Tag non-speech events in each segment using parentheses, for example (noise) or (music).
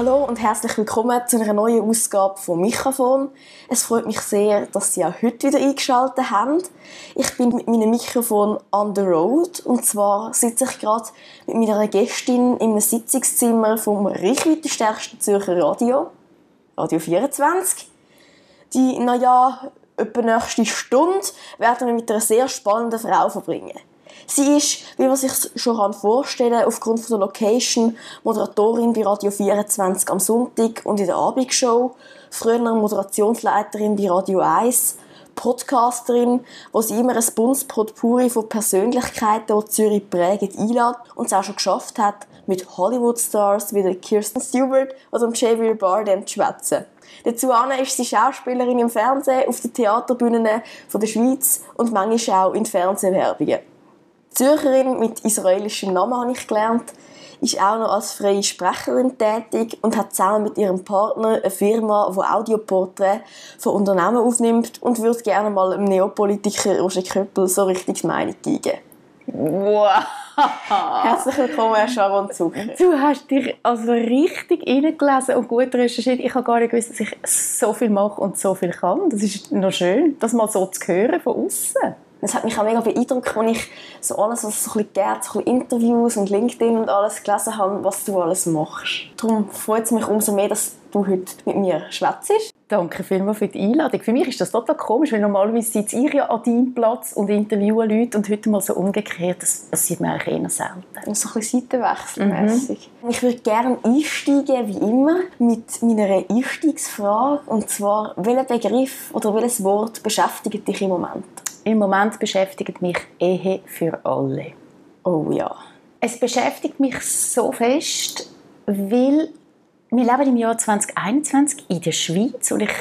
Hallo und herzlich willkommen zu einer neuen Ausgabe von Mikrofon. Es freut mich sehr, dass Sie auch heute wieder eingeschaltet haben. Ich bin mit meinem Mikrofon on the road und zwar sitze ich gerade mit meiner Gästin im Sitzungszimmer vom reichweitenstärksten Zürcher Radio, Radio 24. Die, naja, etwa nächste Stunde werden wir mit einer sehr spannenden Frau verbringen. Sie ist, wie man sich schon vorstellen kann, aufgrund von der Location Moderatorin bei Radio 24 am Sonntag und in der Abendshow, früher Moderationsleiterin bei Radio 1, Podcasterin, wo sie immer ein buntes Potpourri von Persönlichkeiten, die Zürich prägen, einlädt und es auch schon geschafft hat, mit Hollywood-Stars wie Kirsten Stewart oder Javier Bardem zu schwätzen. Dazu ist sie Schauspielerin im Fernsehen, auf den Theaterbühnen der Schweiz und manchmal auch in Fernsehwerbungen. Zürcherin mit israelischem Namen habe ich gelernt, ist auch noch als freie Sprecherin tätig und hat zusammen mit ihrem Partner eine Firma, die Audioporträts von Unternehmen aufnimmt und würde gerne mal einem Neopolitiker Roger Köppel so richtig Meinung geben. Wow! (laughs) Herzlich willkommen, Sharon Zucker. Du hast dich also richtig reingelesen und gut recherchiert. Ich habe gar nicht gewusst, dass ich so viel mache und so viel kann. Das ist noch schön, das mal so zu hören von außen. Das hat mich auch mega beeindruckt, als ich so alles, was es so ein bisschen gibt, so ein bisschen Interviews und LinkedIn und alles gelesen habe, was du alles machst. Darum freut es mich umso mehr, dass du heute mit mir schwätzt. Danke vielmals für die Einladung. Für mich ist das total komisch, weil normalerweise sitze ich ja an deinem Platz und interviewe Leute und heute mal so umgekehrt. Das passiert mir eigentlich eher selten. So ein bisschen seitenwechselmässig. Mhm. Ich würde gerne einsteigen, wie immer, mit meiner Einstiegsfrage. Und zwar, welcher Begriff oder welches Wort beschäftigt dich im Moment? Im Moment beschäftigt mich Ehe für alle. Oh ja. Es beschäftigt mich so fest, weil wir leben im Jahr 2021 in der Schweiz und ich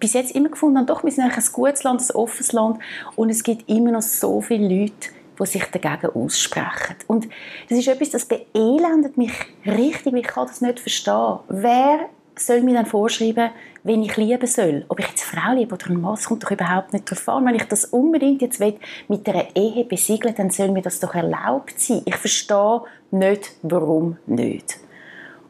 bis jetzt immer gefunden doch, wir sind eigentlich ein gutes Land, ein offenes Land und es gibt immer noch so viele Leute, die sich dagegen aussprechen. Und das ist etwas, das beelendet mich richtig, ich kann das nicht verstehen. Wer soll mir dann vorschreiben, wen ich lieben soll. Ob ich jetzt Frau liebe oder einen Mann, kommt doch überhaupt nicht darauf an. Wenn ich das unbedingt jetzt mit einer Ehe besiegeln dann soll mir das doch erlaubt sein. Ich verstehe nicht, warum nicht.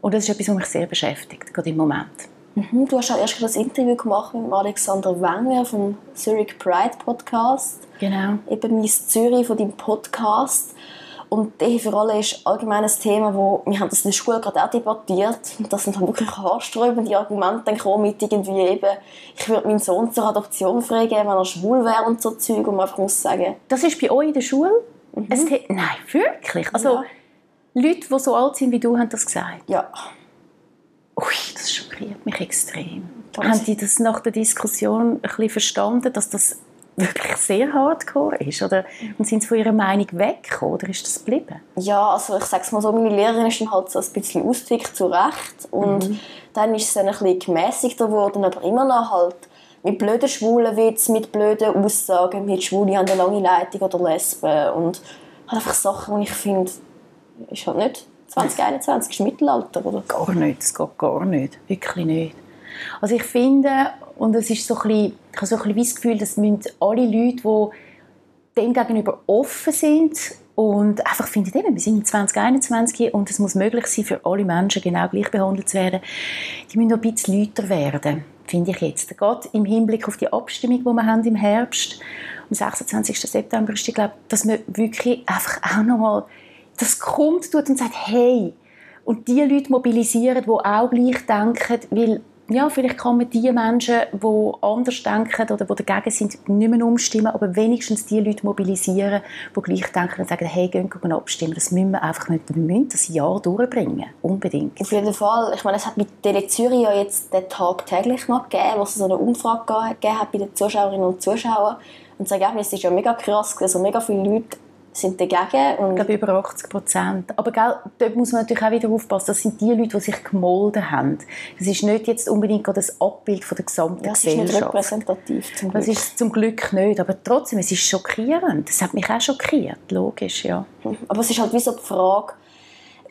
Und das ist etwas, was mich sehr beschäftigt, gerade im Moment. Mhm, du hast ja erst das Interview gemacht mit Alexander Wenger vom Zurich Pride Podcast. Genau. Eben Miss Zürich von deinem Podcast. Und Ehe für alle ist allgemein ein Thema, wo wir haben das in der Schule gerade auch debattiert. Und das sind dann wirklich haarsträubende Argumente dann gekommen mit irgendwie eben, ich würde meinen Sohn zur Adoption fragen, wenn er schwul wäre und so Zeug. Und man einfach muss sagen... Das ist bei euch in der Schule? Mhm. Nein, wirklich? Also ja. Leute, die so alt sind wie du, haben das gesagt? Ja. Ui, das schockiert mich extrem. Haben die das nach der Diskussion ein bisschen verstanden, dass das wirklich sehr hardcore ist? Oder, und sind sie von ihrer Meinung weg oder ist das geblieben? Ja, also ich sage es mal so, meine Lehrerin ist dann halt so ein bisschen ausgedickt, zu Recht. Und mhm. dann ist es dann ein bisschen gemäßigter geworden, aber immer noch halt mit blöden schwulen Witz, mit blöden Aussagen, mit Schwule haben eine lange Leitung oder Lesben und halt einfach Sachen, die ich finde, ist halt nicht 2021, ist Mittelalter, oder? Gar nicht, das geht gar nicht, wirklich nicht. Also ich finde, und es ist so ein bisschen, ich habe so ein bisschen das Gefühl, dass müssen alle Leute, die dem gegenüber offen sind und einfach finden, eben, wir sind 2021 und es muss möglich sein, für alle Menschen genau gleich behandelt zu werden, die müssen noch ein bisschen lauter werden, finde ich jetzt. Gerade im Hinblick auf die Abstimmung, die wir haben im Herbst, am 26. September ist, ich glaube, dass man wirklich einfach auch nochmal das kommt tut und sagt, hey, und die Leute mobilisieren, die auch gleich denken, weil ja, vielleicht kann man die Menschen, die anders denken oder die dagegen sind, nicht mehr umstimmen, aber wenigstens die Leute mobilisieren, die gleich denken und sagen, hey, gehen wir abstimmen. Das müssen wir einfach wir müssen das Jahr durchbringen. Unbedingt. Auf jeden Fall. Ich meine, es hat mit Tele Zürich ja jetzt den Tag täglich noch gegeben, wo es so eine Umfrage gegeben hat bei den Zuschauerinnen und Zuschauern. Und das Ergebnis ist ja mega krass. Also mega viele Leute sind dagegen. Und ich glaube über 80 Prozent. Aber gell, dort muss man natürlich auch wieder aufpassen, das sind die Leute, die sich gemolden haben. Das ist nicht jetzt unbedingt das Abbild von der gesamten ja, das Gesellschaft. Das ist nicht repräsentativ, zum Glück. Das ist zum Glück nicht, aber trotzdem, es ist schockierend. Das hat mich auch schockiert, logisch, ja. Aber es ist halt wie so die Frage,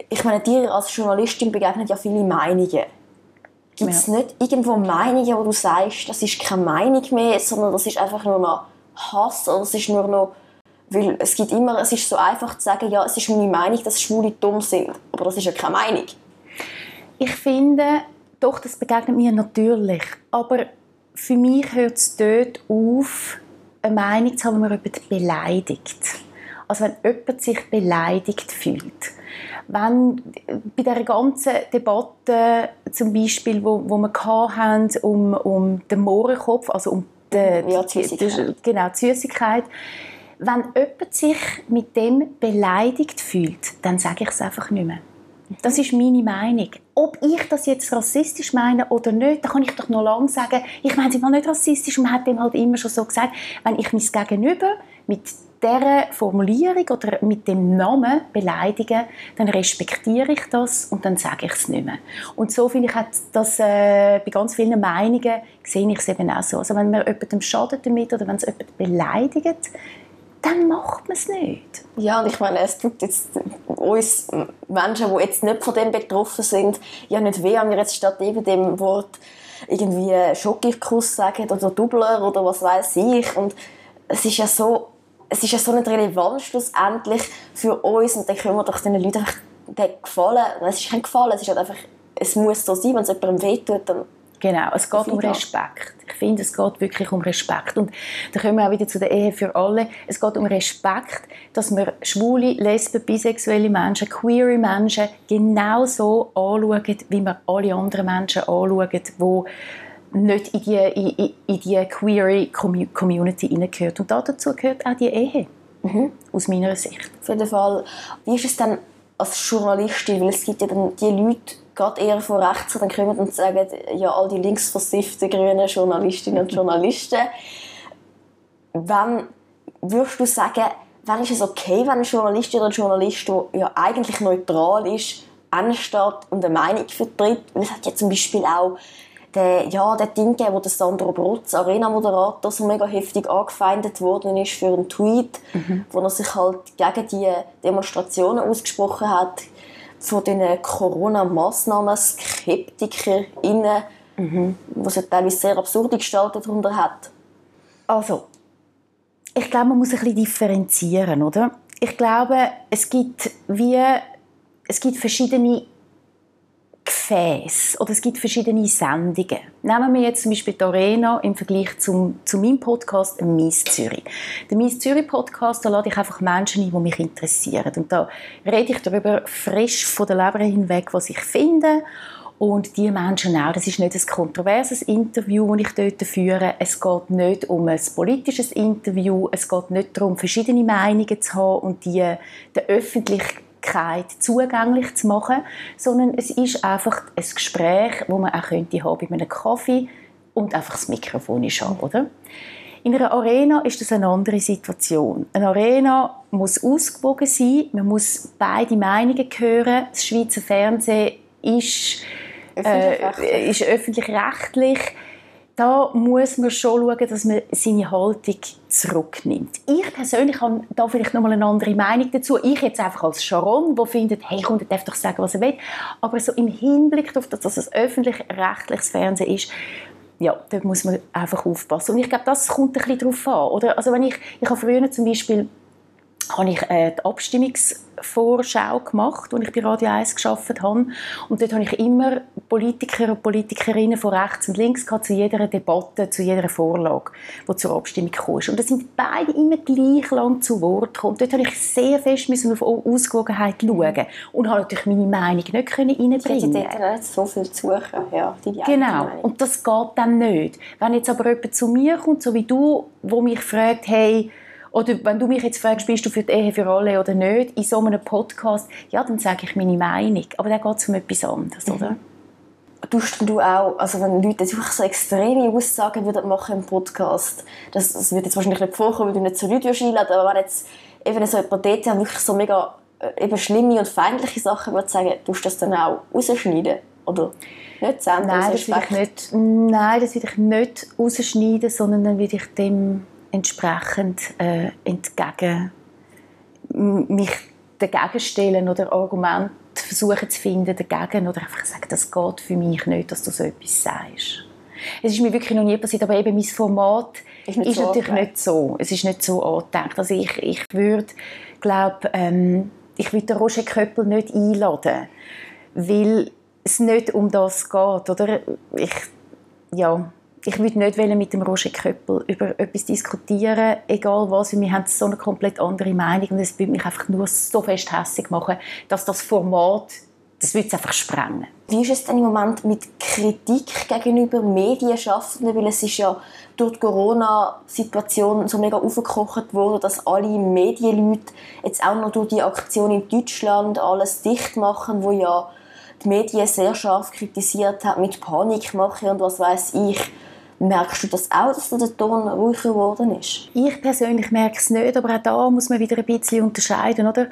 ich meine, dir als Journalistin begegnen ja viele Meinungen. Gibt es ja. nicht irgendwo Meinungen, wo du sagst, das ist keine Meinung mehr, sondern das ist einfach nur noch Hass oder das ist nur noch Weil es gibt immer, es ist so einfach zu sagen, ja, es ist meine Meinung, dass Schwule dumm sind. Aber das ist ja keine Meinung. Ich finde, doch, das begegnet mir natürlich. Aber für mich hört es dort auf, eine Meinung zu haben, wenn man jemanden beleidigt. Also wenn jemand sich beleidigt fühlt. Wenn bei der ganzen Debatte zum Beispiel, wo, wo wir hatten, um, um den Mohrenkopf, also um die, Ja, die Süssigkeit. die, genau, die Süssigkeit, wenn jemand sich mit dem beleidigt fühlt, dann sage ich es einfach nicht mehr. Das ist meine Meinung. Ob ich das jetzt rassistisch meine oder nicht, da kann ich doch noch lange sagen, ich meine es mal nicht rassistisch man hat dem halt immer schon so gesagt, wenn ich mein Gegenüber mit dieser Formulierung oder mit dem Namen beleidige, dann respektiere ich das und dann sage ich es nicht mehr. Und so finde ich, hat das äh, bei ganz vielen Meinungen sehe ich es eben auch so. Also wenn man jemandem schadet damit oder wenn es jemand beleidigt, dann macht man es nicht. Ja, und ich meine, es tut jetzt uns Menschen, die jetzt nicht von dem betroffen sind, ja nicht weh, wenn wir jetzt statt eben dem Wort irgendwie Schokokuss sagen oder Doubler oder was weiß ich. Und es ist ja so, es ist ja so nicht relevant schlussendlich für uns und dann können wir doch den Leuten einfach den gefallen. Es ist kein Gefallen, es ist halt einfach, es muss so sein, wenn es jemandem wehtut, dann Genau, es geht um. Respekt. Ich finde, es geht wirklich um Respekt. Und da kommen wir auch wieder zu der Ehe für alle. Es geht um Respekt, dass wir schwule, lesben, bisexuelle Menschen, queere Menschen genauso anschauen, wie wir alle anderen Menschen anschauen, die nicht in die, in, in- die queere Commu- Community hineingehört. Und dazu gehört auch die Ehe, aus meiner Sicht. Auf jeden Fall. Wie ist es dann als Journalistin? Weil es gibt ja dann die Leute, gerade eher von rechts, dann kommen und sagen, ja, all die linksversifften grünen Journalistinnen und Journalisten. Wann würdest du sagen, wann ist es okay, wenn eine Journalistin oder ein Journalist, der ja eigentlich neutral ist, ansteht und eine Meinung vertritt? Weil es hat ja zum Beispiel auch der, ja, der Ding gegeben, wo der Sandro Brotz, Arena-Moderator, so mega heftig angefeindet worden ist für einen Tweet, wo er sich halt gegen die Demonstrationen ausgesprochen hat von den Corona-Massnahmen-SkeptikerInnen, was ja teilweise sehr absurde Gestalten darunter hat. Also, ich glaube, man muss ein bisschen differenzieren, oder? Ich glaube, es gibt wie es gibt verschiedene Gefäße oder es gibt verschiedene Sendungen. Nehmen wir jetzt zum Beispiel die Arena im Vergleich zum, zu meinem Podcast, Mies Zürich. Der Mies Zürich Podcast, da lade ich einfach Menschen ein, die mich interessieren. Und da rede ich darüber frisch von der Leber hinweg, was ich finde. Und die Menschen auch. Das ist nicht ein kontroverses Interview, das ich dort führe. Es geht nicht um ein politisches Interview. Es geht nicht darum, verschiedene Meinungen zu haben und die der Öffentlichkeit zugänglich zu machen, sondern es ist einfach ein Gespräch, wo man auch könnte haben bei einem Kaffee und einfach das Mikrofon ist an, oder? In einer Arena ist das eine andere Situation. Eine Arena muss ausgewogen sein, man muss beide Meinungen hören. Das Schweizer Fernsehen ist, äh, Öffentlich-rechtlich. ist öffentlich-rechtlich. Da muss man schon schauen, dass man seine Haltung zurücknimmt. Ich persönlich habe da vielleicht noch mal eine andere Meinung dazu. Ich jetzt einfach als Sharon, wo findet, hey, Kunde darf doch sagen, was er will. Aber so im Hinblick darauf, dass das ein öffentlich-rechtliches Fernsehen ist, ja, da muss man einfach aufpassen. Und ich glaube, das kommt ein bisschen darauf an. Oder? Also wenn ich, ich habe früher zum Beispiel habe ich äh, die Abstimmungsvorschau gemacht, als ich bei Radio 1 gearbeitet habe. Und dort habe ich immer Politiker und Politikerinnen von rechts und links gehabt, zu jeder Debatte, zu jeder Vorlage, die zur Abstimmung kam. Und da sind beide immer gleich lang zu Wort gekommen. Und dort habe ich sehr fest müssen auf Ausgewogenheit schauen und habe natürlich meine Meinung nicht können Ich hätte reinbringen nicht so viel zu suchen. Ja, Genau, und das geht dann nicht. Wenn jetzt aber jemand zu mir kommt, so wie du, wo mich fragt, hey, oder wenn du mich jetzt fragst, bist du für die Ehe für alle oder nicht, in so einem Podcast, ja, dann sage ich meine Meinung. Aber dann geht es um etwas anderes, oder? Tust du auch, also wenn Leute jetzt wirklich so extreme Aussagen würden machen im Podcast, das, das wird jetzt wahrscheinlich nicht vorkommen, weil du nicht zu Leuten einladen aber wenn jetzt eben so jemand dort ja wirklich so mega äh, eben schlimme und feindliche Sachen würde sagen, tust du das dann auch rausschneiden? Oder nicht senden? Nein, das will ich nicht, nein, das will ich nicht rausschneiden, sondern dann will ich dem entsprechend äh, entgegen mich dagegen stellen oder Argumente versuchen zu finden dagegen oder einfach sagen, das geht für mich nicht, dass du so etwas sagst. Es ist mir wirklich noch nie passiert, aber eben mein Format ist, ist so natürlich angedacht. nicht so. Es ist nicht so angedacht. Also ich, ich würde, glaube, ähm, ich würde den Roger Köppel nicht einladen, weil es nicht um das geht, oder? Ich, ja, ich würde nicht mit dem Roger Köppel über etwas diskutieren, egal was, wir haben so eine komplett andere Meinung und es würde mich einfach nur so fest hässlich machen, dass das Format das würde es einfach sprengen. Wie ist es denn im Moment mit Kritik gegenüber Medienschaffenden? Weil es ist ja durch die Corona-Situation so mega aufgekocht worden, dass alle Medienleute jetzt auch noch durch die Aktion in Deutschland alles dicht machen, wo ja die Medien sehr scharf kritisiert hat mit Panikmache und was weiß ich. Merkst du das auch, dass der Ton ruhiger geworden ist? Ich persönlich merke es nicht, aber auch da muss man wieder ein bisschen unterscheiden, oder?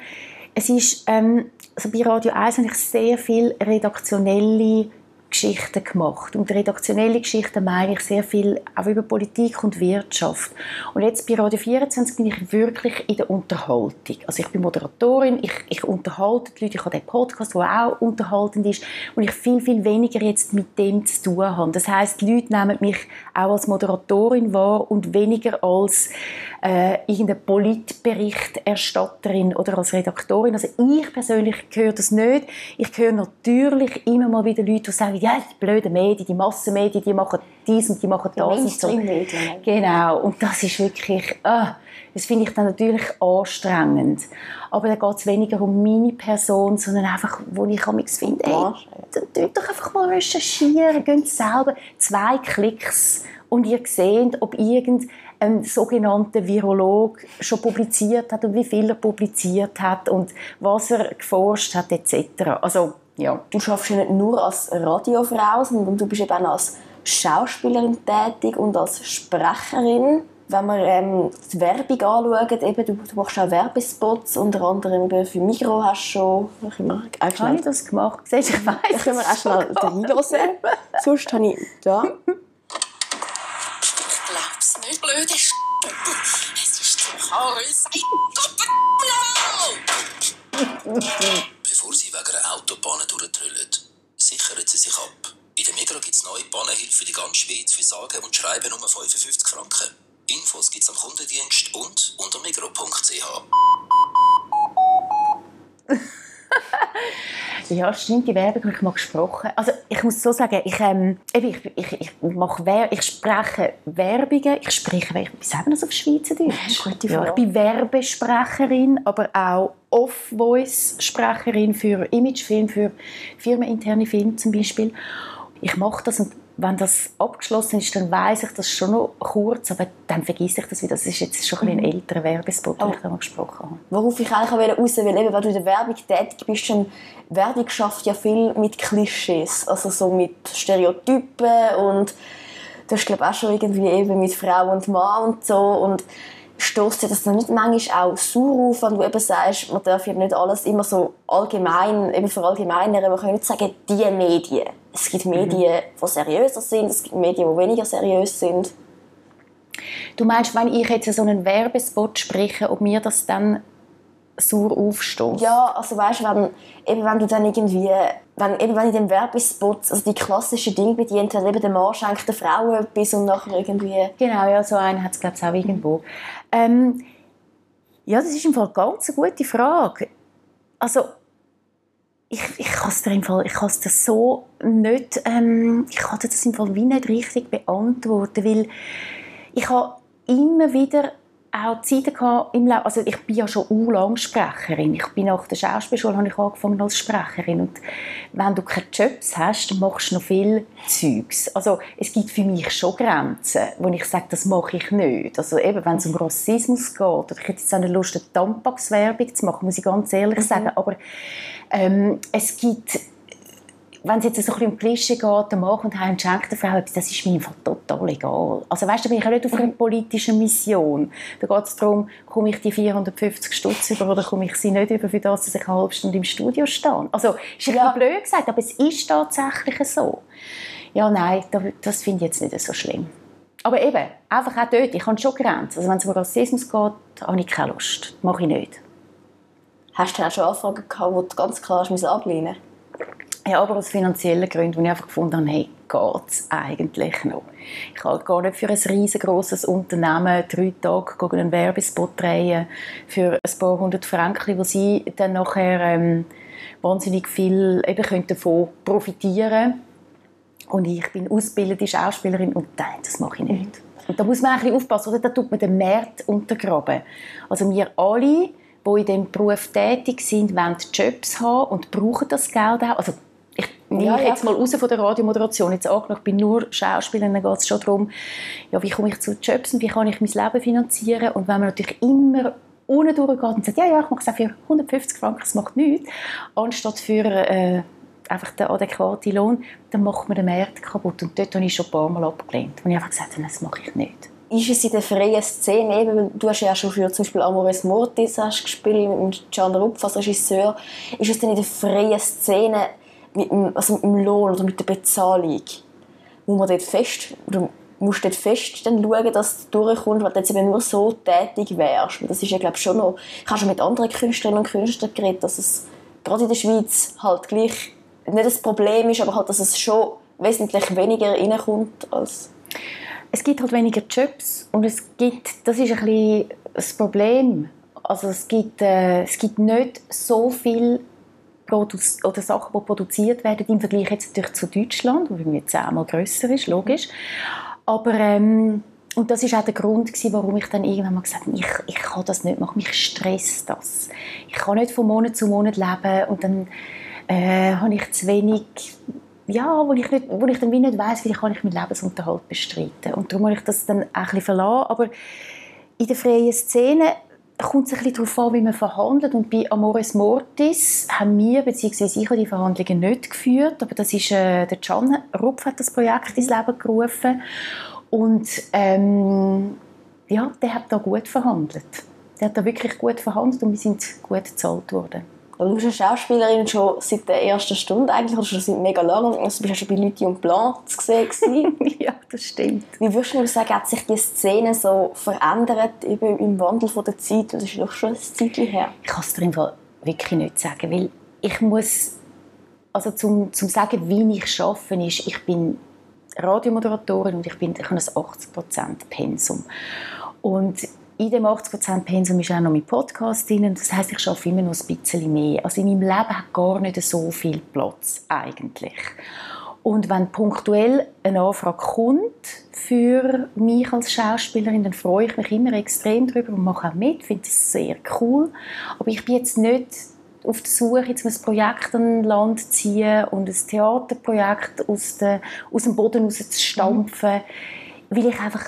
Es ist ähm, also bei Radio 1 habe ich sehr viel redaktionelle Geschichten gemacht. Und redaktionelle Geschichten meine ich sehr viel auch über Politik und Wirtschaft. Und jetzt bei Radio 24 bin ich wirklich in der Unterhaltung. Also ich bin Moderatorin, ich, ich unterhalte die Leute, ich habe den Podcast, der auch unterhaltend ist und ich viel, viel weniger jetzt mit dem zu tun habe. Das heißt, die Leute nehmen mich auch als Moderatorin wahr und weniger als äh, irgendeine Politberichterstatterin oder als Redaktorin. Also ich persönlich höre das nicht. Ich höre natürlich immer mal wieder Leute, die sagen, ja, die blöden Medien, die Massenmedien, die machen dies und die machen die das. Und so. Genau, und das ist wirklich, äh, das finde ich dann natürlich anstrengend. Aber da geht es weniger um meine Person, sondern einfach, wo ich mich finde, ey, dann doch einfach mal recherchieren, geht selber zwei Klicks und ihr seht, ob irgendein sogenannter Virolog schon publiziert hat und wie viel er publiziert hat und was er geforscht hat etc. Also ja. Du schaffst ja nicht nur als Radiofrau, sondern du bist eben auch als Schauspielerin tätig und als Sprecherin. Wenn wir ähm, die Werbung anschauen, eben, du, du machst auch Werbespots, unter anderem für Migros hast du schon... Ich auch habe ich das gemacht? Siehst, ich weiss Da können wir auch schnell reinhören. Sonst habe ich da... (laughs) Ich glaub's nicht, blöde Sch... Es ist zum Hals. Bevor Sie wegen einer Autobahn durchtrüllen, sichern Sie sich ab. In der Migros gibt es neue Bahnhilfe für die ganze Schweiz für Sagen und Schreiben um 55 Franken. Infos gibt es am Kundendienst und unter migros.ch. (laughs) Ja, stimmt, die Werbung habe ich mal gesprochen. Also ich muss so sagen, ich, ähm, ich, ich, ich, mache Wer ich spreche Werbungen, ich spreche, ich, wie sagen das auf Schweizerdeutsch? Gute ja, ich bin Werbesprecherin, aber auch Off-Voice-Sprecherin für Imagefilm, für firmeninterne Filme zum Beispiel. Ich mache das und wenn das abgeschlossen ist, dann weiß ich das schon noch kurz, aber dann vergesse ich das wieder. Das ist jetzt schon ein, ein mhm. älterer Werbespot, den oh. ich da mal gesprochen habe. Worauf ich eigentlich raus will, eben, weil du in der Werbung tätig bist, dann Werbung schafft ja viel mit Klischees, also so mit Stereotypen und du hast glaube auch schon irgendwie eben mit Frau und Mann und so und stößt dir das dann nicht manchmal auch sauer auf, wenn du eben sagst, man darf ja nicht alles immer so allgemein, eben verallgemeinern, man kann nicht sagen, die Medien. Es gibt Medien, mhm. die seriöser sind, es gibt Medien, die weniger seriös sind. Du meinst, wenn ich jetzt so einen Werbespot spreche, ob mir das dann sauer aufstößt? Ja, also weißt, wenn, eben wenn du dann irgendwie, wenn, eben wenn in dem Werbespot also die klassischen Dinge bedient hat, eben der Mann schenkt der Frau etwas und nachher irgendwie... Genau, ja, so einen hat es glaube ich auch irgendwo. Ähm, ja, das ist im Fall ganz eine gute Frage. Also ich, ich kann es dir im Fall, ich kann dir so nicht, ähm, ich kann das im Fall wie nicht richtig beantworten, weil ich habe immer wieder auch Zeiten im Leben, also ich bin ja schon u lang Sprecherin. Ich bin nach der Schauspielschule habe ich angefangen als Sprecherin und wenn du keine Jobs hast, dann machst du noch viel Zeugs. Also es gibt für mich schon Grenzen, wo ich sage, das mache ich nicht. Also eben, wenn es um Rassismus geht, oder ich hätte jetzt auch eine Lust, eine Tampax-Werbung zu machen, muss ich ganz ehrlich mhm. sagen, aber ähm, es gibt wenn es jetzt so ein bisschen um Klischee geht, der Mann kommt heim und schenkt der Frau etwas, das ist mir total egal. Also weißt du, da bin ich nicht auf einer politischen Mission. Da geht es darum, komme ich die 450 Stutz über oder komme ich sie nicht über, für das, dass ich eine halbe Stunde im Studio stehe. Also, ist ja blöd gesagt, aber es ist tatsächlich so. Ja, nein, das finde ich jetzt nicht so schlimm. Aber eben, einfach auch dort, ich habe schon Grenzen. Also wenn es um Rassismus geht, habe ich keine Lust. Das mache ich nicht. Hast du auch schon Anfragen gehabt, wo du ganz klar ablehnen musst? Ja, aber aus finanziellen Gründen, wo ich einfach gefunden habe, hey, geht es eigentlich noch? Ich kann gar nicht für ein riesengroßes Unternehmen drei Tage gegen einen Werbespot drehen für ein paar hundert Franken, wo sie dann nachher ähm, wahnsinnig viel eben können davon profitieren Und ich bin ausgebildete Schauspielerin und nein, das mache ich nicht. Und da muss man ein bisschen aufpassen, oder? da tut man den Markt untergraben. Also wir alle, die in diesem Beruf tätig sind, wollen Jobs haben und brauchen das Geld auch. Also ich nehme ja, ja. jetzt mal raus von der Radiomoderation. Jetzt angenommen, ich bin nur Schauspielerin, dann geht es schon darum, ja, wie komme ich zu Jobs und wie kann ich mein Leben finanzieren. Und wenn man natürlich immer unten durchgeht und sagt, ja, ja, ich mache es auch für 150 Franken, das macht nichts, anstatt für äh, einfach den adäquaten Lohn, dann macht man den Markt kaputt. Und dort habe ich schon ein paar Mal abgelehnt. Und ich einfach gesagt, das mache ich nicht. Ist es in der freien Szene, eben, du hast ja schon für zum Beispiel Amores Mortis hast gespielt mit Can Rupf als Regisseur, ist es denn in der freien Szene mit dem, also mit dem Lohn oder mit der Bezahlung, muss man dort fest, du musst dort fest dann schauen, dass du durchkommst, weil du jetzt eben nur so tätig wärst. Das ist ja, glaube schon noch, ich habe schon mit anderen Künstlerinnen und Künstlern geredet, dass es gerade in der Schweiz halt gleich nicht das Problem ist, aber halt, dass es schon wesentlich weniger reinkommt als... Es gibt halt weniger Jobs und es gibt, das ist ein bisschen das Problem, also es gibt, äh, es gibt nicht so viel Oder Sachen, die produziert werden, im Vergleich jetzt natürlich zu Deutschland, wo wir zehnmal grösser ist, logisch. Aber ähm, und das ist auch der Grund, gewesen, warum ich dann irgendwann mal gesagt habe, ich, ich kann das nicht machen, mich stresst das. Ich kann nicht von Monat zu Monat leben und dann äh, habe ich zu wenig, ja, wo ich, nicht, wo ich dann wie nicht weiss, wie kann ich meinen Lebensunterhalt bestreiten. Und darum habe ich das dann auch ein bisschen verlassen. Aber in der freien Szene kommt es ein bisschen darauf an, wie man verhandelt. Und bei Amores Mortis haben wir, beziehungsweise ich, die Verhandlungen nicht geführt. Aber das ist, äh, der Can Rupf hat das Projekt ins Leben gerufen. Und ähm, ja, der hat da gut verhandelt. Der hat da wirklich gut verhandelt und wir sind gut bezahlt worden. Du bist eine Schauspielerin schon seit der ersten Stunde eigentlich, oder schon seit mega lang. Also du bist ja schon bei Lüthi und Blanc zu sehen. (laughs) ja, das stimmt. Wie würdest du sagen, hat sich die Szene so verändert eben im Wandel von der Zeit? Das ist doch schon ein Zeitchen her. Ich kann es dir wirklich nicht sagen, weil ich muss, also zum, zum sagen, wie ich arbeite, ist, ich bin Radiomoderatorin und ich, bin, ich habe ein 80% Pensum. Und in dem 80% Pensum ist auch noch mein Podcast drin. Das heißt, ich arbeite immer noch ein bisschen mehr. Also in meinem Leben hat gar nicht so viel Platz eigentlich. Und wenn punktuell eine Anfrage kommt für mich als Schauspielerin, dann freue ich mich immer extrem darüber und mache auch mit, finde es sehr cool. Aber ich bin jetzt nicht auf der Suche, jetzt ein Projekt an Land zu ziehen und ein Theaterprojekt aus dem Boden raus zu stampfen, mhm. weil ich einfach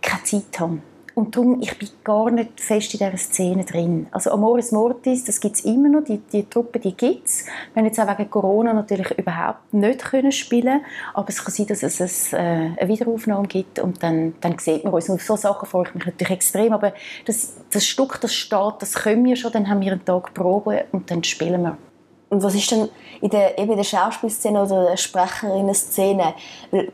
keine Zeit habe. Und darum, ich bin gar nicht fest in dieser Szene drin. Also Amoris Mortis, das gibt es immer noch, die, die Truppe, die gibt es. Wir haben jetzt auch wegen Corona natürlich überhaupt nicht können spielen aber es kann sein, dass es äh, eine Wiederaufnahme gibt und dann, dann sieht man uns. Und auf solche Sachen freue ich mich natürlich extrem, aber das, das Stück, das steht, das können wir schon, dann haben wir einen Tag Probe und dann spielen wir. Und was ist denn in der, eben der Schauspielszene oder der Sprecherinnen-Szene?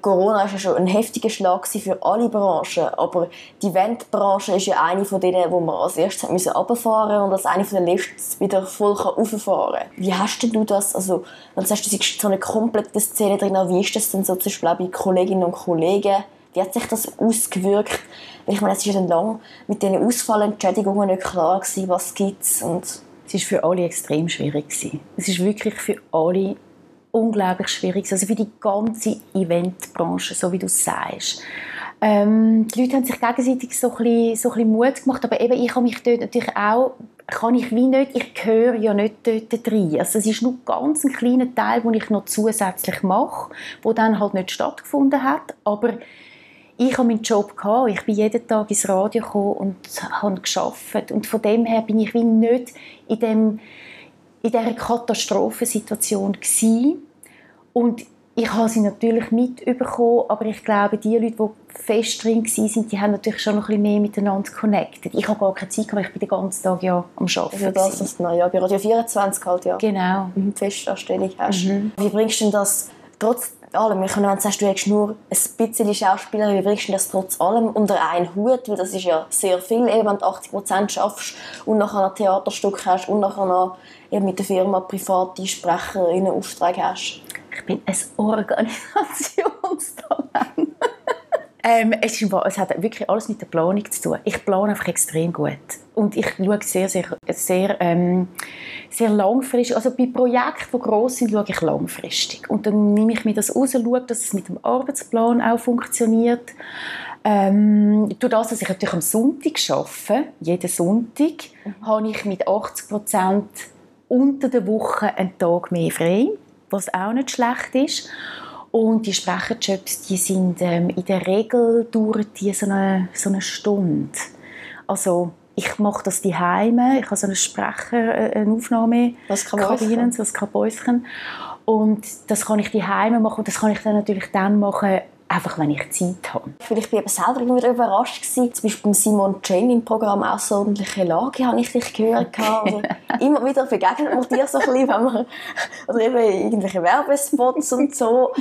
Corona war ja schon ein heftiger Schlag für alle Branchen, aber die Eventbranche ist ja eine von denen, wo man als erstes müssen runterfahren und als eine von den letzten wieder voll rauffahren kann. Wie hast du das, also wenn du sagst, du bist so eine komplette Szene drin, wie ist das denn so zum Beispiel bei Kolleginnen und Kollegen? Wie hat sich das ausgewirkt? Ich meine, es ist ja dann lange mit diesen Ausfallentschädigungen nicht klar gewesen, was es und es war für alle extrem schwierig. Es ist wirklich für alle unglaublich schwierig. Also für die ganze Eventbranche, so wie du sagst. Ähm, die Leute haben sich gegenseitig so ein, bisschen, so ein Mut gemacht, aber eben ich habe mich dort natürlich auch, kann ich wie nicht, ich gehöre ja nicht dort rein. Also es ist nur ganz ein kleiner Teil, den ich noch zusätzlich mache, der dann halt nicht stattgefunden hat, aber ich habe meinen Job gehabt. Ich bin jeden Tag ins Radio gekommen und habe geschafft. Und von dem her bin ich wie nicht in dem in dieser Katastrophensituation gewesen. Und ich habe sie natürlich mitbekommen, aber ich glaube, die Leute, die fest drin waren, die haben natürlich schon noch ein bisschen mehr miteinander connected. Ich habe gar keine Zeit gehabt, ich bin den ganzen Tag ja am Arbeiten. Für das, das ja, bei Radio 24 halt, ja. Genau. Mhm, Festanstellung hast. Mhm. Wie bringst du denn das trotz allem. Wir können, wenn du sagst, du hättest nur ein bisschen Schauspieler, wie bringst du das trotz allem unter einen Hut? Weil das ist ja sehr viel, eben, wenn du 80 Prozent schaffst und nachher ein Theaterstück hast und nachher noch eben mit der Firma private Sprecherinnen Auftrag hast. Ich bin ein Organisationstalent. Ähm, es, ist, es, hat wirklich alles mit der Planung zu tun. Ich plane einfach extrem gut. Und ich schaue sehr, sehr, sehr, ähm, sehr langfristig. Also bei Projekten, die gross sind, schaue ich langfristig. Und dann nehme ich mir das raus, schaue, dass es mit dem Arbeitsplan auch funktioniert. Ähm, durch das, dass ich natürlich am Sonntag arbeite, jeden Sonntag, mhm. habe ich mit 80 Prozent unter der Woche einen Tag mehr frei, was auch nicht schlecht ist. Und die Sprecherjobs, die sind ähm, in der Regel dauern die so eine, so eine Stunde. Also ich mache das die Heime. Ich habe so einen Sprecher, äh, eine Aufnahme, das Kabinen, so ein Kabäuschen. Und das kann ich die Heime machen und das kann ich dann natürlich dann machen, einfach wenn ich Zeit habe. Ich bin eben selber immer wieder überrascht gewesen. Zum Beispiel beim Simon Jane im Programm «Außerordentliche Lage» habe ich dich gehört. Oder (laughs) immer wieder begegnet man dir so ein bisschen, wenn man, oder eben irgendwelche Werbespots und so.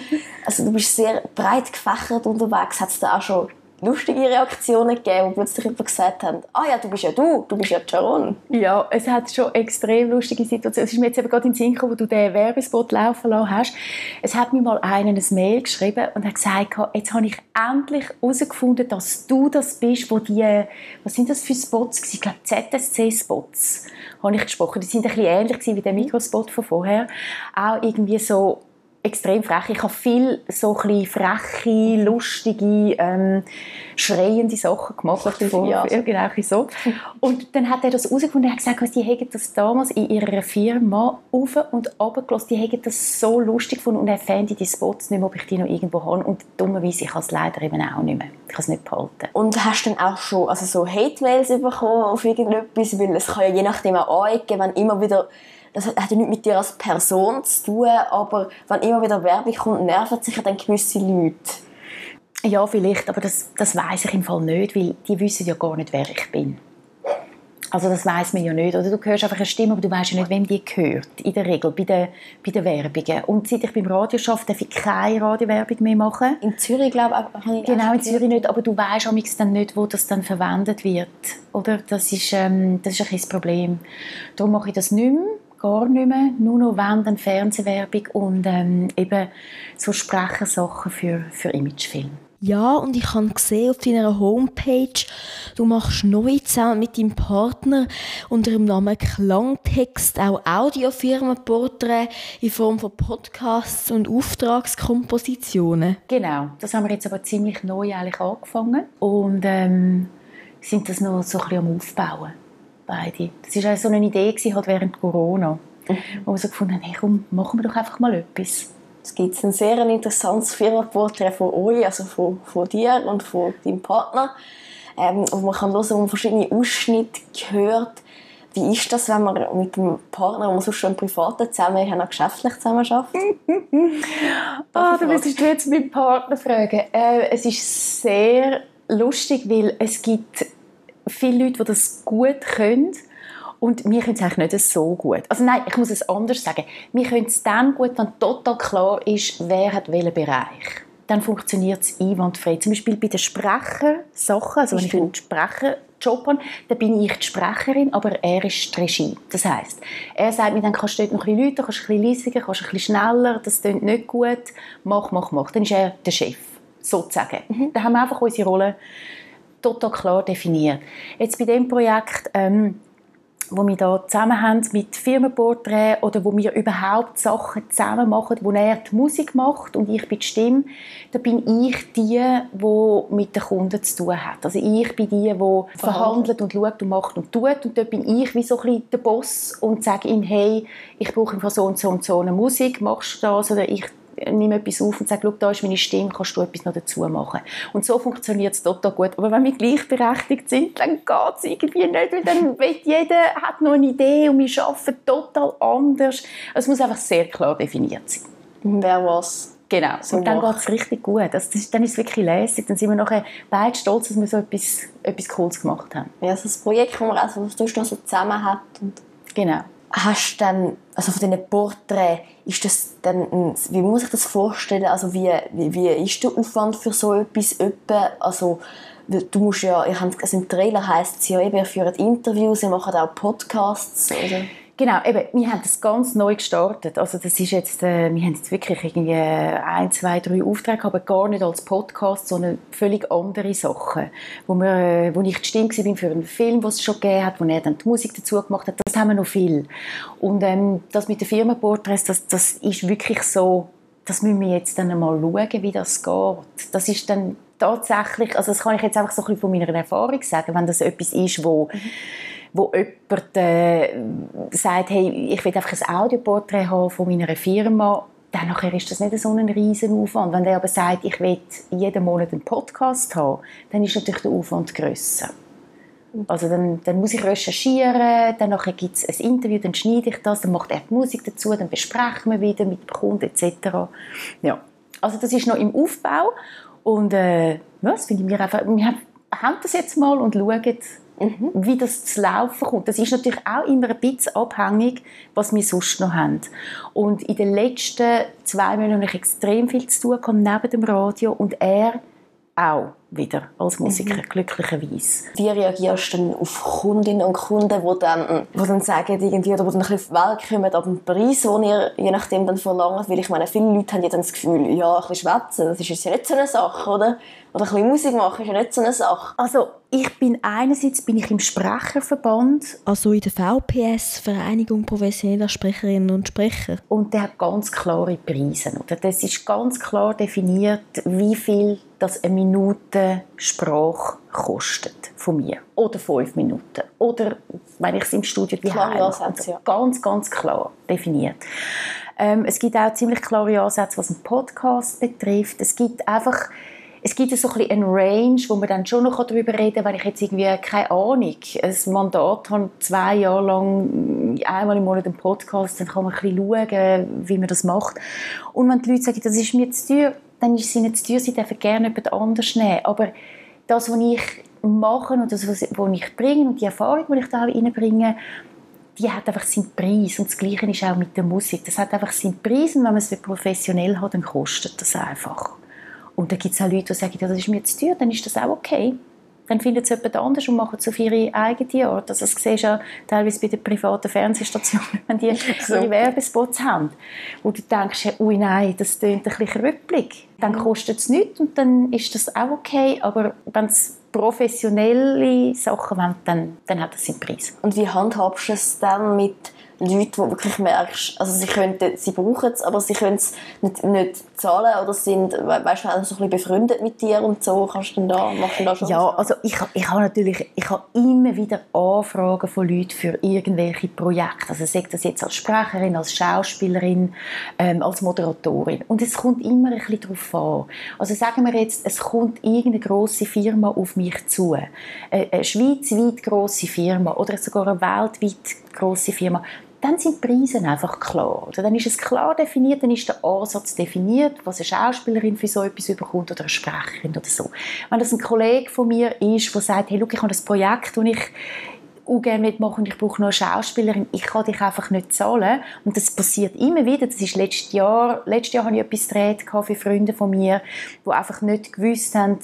Also du bist sehr breit gefächert unterwegs. Hat es da auch schon lustige Reaktionen gegeben, wo plötzlich jemand gesagt hat, ah ja, du bist ja du, du bist ja Sharon. Ja, es hat schon extrem lustige Situationen. Es ist mir jetzt eben gerade in den Sinn gekommen, wo du den Werbespot laufen lassen hast. Es hat mir mal einen ein Mail geschrieben und hat gesagt, jetzt habe ich endlich herausgefunden, dass du das bist, wo die, was sind das für Spots Ich glaube, ZSC-Spots habe ich gesprochen. Die sind ein bisschen ähnlich wie der Mikrospot von vorher. Auch irgendwie so extrem frech. Ich habe viel so ein freche, lustige, ähm, schreiende Sachen gemacht. Vor, ja. Genau so. Und dann hat er das herausgefunden, er hat gesagt, die hätten das damals in ihrer Firma auf und runter gelassen. Die hätten das so lustig gefunden und er fände die Spots nicht mehr, ob ich die noch irgendwo habe. Und dummerweise, ich habe es leider eben auch nicht mehr. Ich kann es nicht behalten. Und hast du dann auch schon also so Hate-Mails bekommen auf irgendetwas? Weil es kann ja je nachdem auch anecken, wenn immer wieder das hat ja nichts mit dir als Person zu tun, aber wenn immer wieder Werbung kommt, nerven sich dann gewisse Leute. Ja, vielleicht, aber das, das weiß ich im Fall nicht, weil die wissen ja gar nicht, wer ich bin. Also das weiß man ja nicht. Oder du hörst einfach eine Stimme, aber du weißt ja nicht, wem die gehört. In der Regel, bei den, bei den Werbungen. Und seit ich beim Radio arbeite, darf ich keine Radiowerbung mehr machen. In Zürich, glaube ich, Genau, in Zürich nicht. Aber du weißt auch dann nicht, wo das dann verwendet wird. Oder? Das ist, ähm, das ist ein das Problem. Darum mache ich das nicht mehr gar nicht mehr, nur noch wenn dann Fernsehwerbung und ähm, eben so Sprechersachen für, für Imagefilme. Ja, und ich habe gesehen auf deiner Homepage, du machst neu zusammen mit deinem Partner unter dem Namen Klangtext auch Audiofirmenporträts in Form von Podcasts und Auftragskompositionen. Genau, das haben wir jetzt aber ziemlich neu eigentlich angefangen und ähm, sind das noch so ein bisschen am Aufbauen beide. Das war so eine Idee gewesen, halt während Corona, mhm. wo wir so gefunden haben, hey, komm, machen wir doch einfach mal etwas. Es gibt ein sehr interessantes Firmenporträt von euch, also von, von dir und von deinem Partner. Ähm, und man kann hören, wo man verschiedene Ausschnitte hört. Wie ist das, wenn man mit dem Partner, wo man sonst schon privat zusammen ist, auch geschäftlich zusammen arbeitet? (laughs) ah, da müsstest du jetzt meinen Partner fragen. Äh, es ist sehr lustig, weil es gibt viele Leute, die das gut können. Und wir können es eigentlich nicht so gut. Also nein, ich muss es anders sagen. Wir können es dann gut, wenn total klar ist, wer hat welchen Bereich. Dann funktioniert es einwandfrei. Zum Beispiel bei den Sprechersachen, also wenn ich einen Sprecherjob habe, dann bin ich die Sprecherin, aber er ist die Regie. Das heisst, er sagt mir dann, kannst du dort noch ein bisschen Leute, kannst du ein bisschen leiser, kannst ein bisschen schneller, das klingt nicht gut, mach, mach, mach. Dann ist er der Chef, sozusagen. Mhm. Dann haben wir einfach unsere Rolle total klar definiert. Jetzt bei dem Projekt, ähm, wo wir da zusammen haben mit Firmenporträts oder wo wir überhaupt Sachen zusammen machen, wo er die Musik macht und ich bin die Stimme, da bin ich die, die mit den Kunden zu tun hat. Also ich bin die, die verhandelt und schaut und macht und tut und dort bin ich wie so ein bisschen der Boss und sage ihm, hey, ich brauche so und so und so eine Musik, machst du das? Oder ich nehme etwas auf und sage, schau, da ist meine Stimme, kannst du etwas noch dazu machen. Und so funktioniert es total gut. Aber wenn wir gleichberechtigt sind, dann geht es irgendwie nicht, weil dann jeder hat noch eine Idee und wir arbeiten total anders. Es muss einfach sehr klar definiert sein. Wer was Genau, so und dann geht es richtig gut. Also das, dann ist es wirklich lässig. Dann sind wir nachher beide stolz, dass wir so etwas, etwas Cooles gemacht haben. Ja, also das Projekt, das man also, das so zusammen hat. Und genau. Hast dann, also von diesen Porträts, ist das dann, wie muss ich das vorstellen, also wie, wie, wie ist der Aufwand für so etwas etwa, also du musst ja, ich habe, also im Trailer heisst es ja eben, ihr führt Interviews, ihr macht auch Podcasts, oder? Genau, eben, wir haben das ganz neu gestartet. Also das ist jetzt, äh, wir haben jetzt wirklich irgendwie ein, zwei, drei Aufträge, aber gar nicht als Podcast, sondern völlig andere Sachen. Wo, wir, äh, wo ich die Stimme war für einen Film, den es schon gegeben hat, wo er dann die Musik dazu gemacht hat, das haben wir noch viel. Und ähm, das mit den Firmenporträts, das, das ist wirklich so, das müssen wir jetzt dann einmal schauen, wie das geht. Das ist dann tatsächlich, also das kann ich jetzt einfach so ein bisschen von meiner Erfahrung sagen, wenn das etwas ist, wo mhm wo jemand äh, sagt, hey, ich will einfach ein Audioporträt haben von meiner Firma, dann nachher ist das nicht so ein riesen Aufwand. Wenn der aber sagt, ich will jeden Monat einen Podcast haben, dann ist natürlich der Aufwand grösser. Also dann, dann muss ich recherchieren, dann gibt es ein Interview, dann schneide ich das, dann macht er die Musik dazu, dann besprechen wir wieder mit dem Kunden etc. Ja. Also das ist noch im Aufbau und äh, ja, das finde ich mir einfach, wir haben das jetzt mal und schauen, mhm. wie das zu laufen kommt. Das ist natürlich auch immer ein bisschen abhängig, was wir sonst noch haben. Und in den letzten zwei Monaten habe ich extrem viel zu tun neben dem Radio und er auch wieder als Musiker, mhm. glücklicherweise. Wie reagierst du denn auf Kundinnen und Kunden, die dann, die dann sagen, irgendwie, oder die dann ein bisschen auf die Welt kommen, aber den Preis, den ihr je nachdem dann verlangt, weil ich meine, viele Leute haben ja dann das Gefühl, ja, ein bisschen schwätzen, das ist ja nicht so eine Sache, oder? Oder ein bisschen Musik machen ist ja nicht so eine Sache. Also, ich bin einerseits bin ich im Sprecherverband. Also in der VPS, Vereinigung professioneller Sprecherinnen und Sprecher. Und der hat ganz klare Preise. Oder? Das ist ganz klar definiert, wie viel das eine Minute Sprache kostet von mir. Oder fünf Minuten. Oder wenn ich es im Studio klare Ansätze, ja. Ganz, ganz klar definiert. Ähm, es gibt auch ziemlich klare Ansätze, was einen Podcast betrifft. Es gibt einfach es gibt so ein eine Range, wo man dann schon noch darüber reden kann, wenn ich jetzt irgendwie, keine Ahnung, ein Mandat habe, zwei Jahre lang, einmal im Monat einen Podcast, dann kann man ein bisschen schauen, wie man das macht. Und wenn die Leute sagen, das ist mir zu teuer, dann ist es ihnen zu teuer, sie dürfen gerne jemand anders nehmen. Aber das, was ich mache und das, was ich bringe und die Erfahrung, die ich da reinbringe, die hat einfach seinen Preis. Und das Gleiche ist auch mit der Musik. Das hat einfach seinen Preis und wenn man es professionell hat, dann kostet das einfach. Und dann gibt es auch Leute, die sagen, das ist mir zu teuer, dann ist das auch okay. Dann finden sie jemand anders und machen es auf ihre eigene Art. Also das siehst du ja teilweise bei den privaten Fernsehstationen, (laughs) wenn die so. ihre Werbespots haben. Wo du denkst, ui nein, das klingt ein bisschen krüppelig. Dann kostet es nichts und dann ist das auch okay. Aber wenn es professionelle Sachen wollen, dann, dann hat das seinen Preis. Und wie handhabst du es dann mit Leute, die wirklich merkst, also sie, könnten, sie brauchen es, aber sie können es nicht, nicht zahlen oder sind, weißt du, so ein bisschen befreundet mit dir und so, kannst du da, machst du da schon Ja, also ich, ich habe natürlich, ich habe immer wieder Anfragen von Leuten für irgendwelche Projekte, also sei das jetzt als Sprecherin, als Schauspielerin, ähm, als Moderatorin. Und es kommt immer ein bisschen darauf an. Also sagen wir jetzt, es kommt irgendeine grosse Firma auf mich zu, eine, eine schweizweit grosse Firma oder sogar eine weltweit grosse Firma, dann sind die Preise einfach klar. Oder dann ist es klar definiert, dann ist der Ansatz definiert, was eine Schauspielerin für so etwas überkommt oder eine Sprecherin oder so. Wenn das ein Kollege von mir ist, der sagt, hey, look, ich habe das Projekt, das ich auch gerne mitmachen und ich brauche noch eine Schauspielerin, ich kann dich einfach nicht zahlen. Und das passiert immer wieder. Das ist letztes Jahr, letztes Jahr habe ich etwas gedreht für Freunde von mir, die einfach nicht gewusst haben,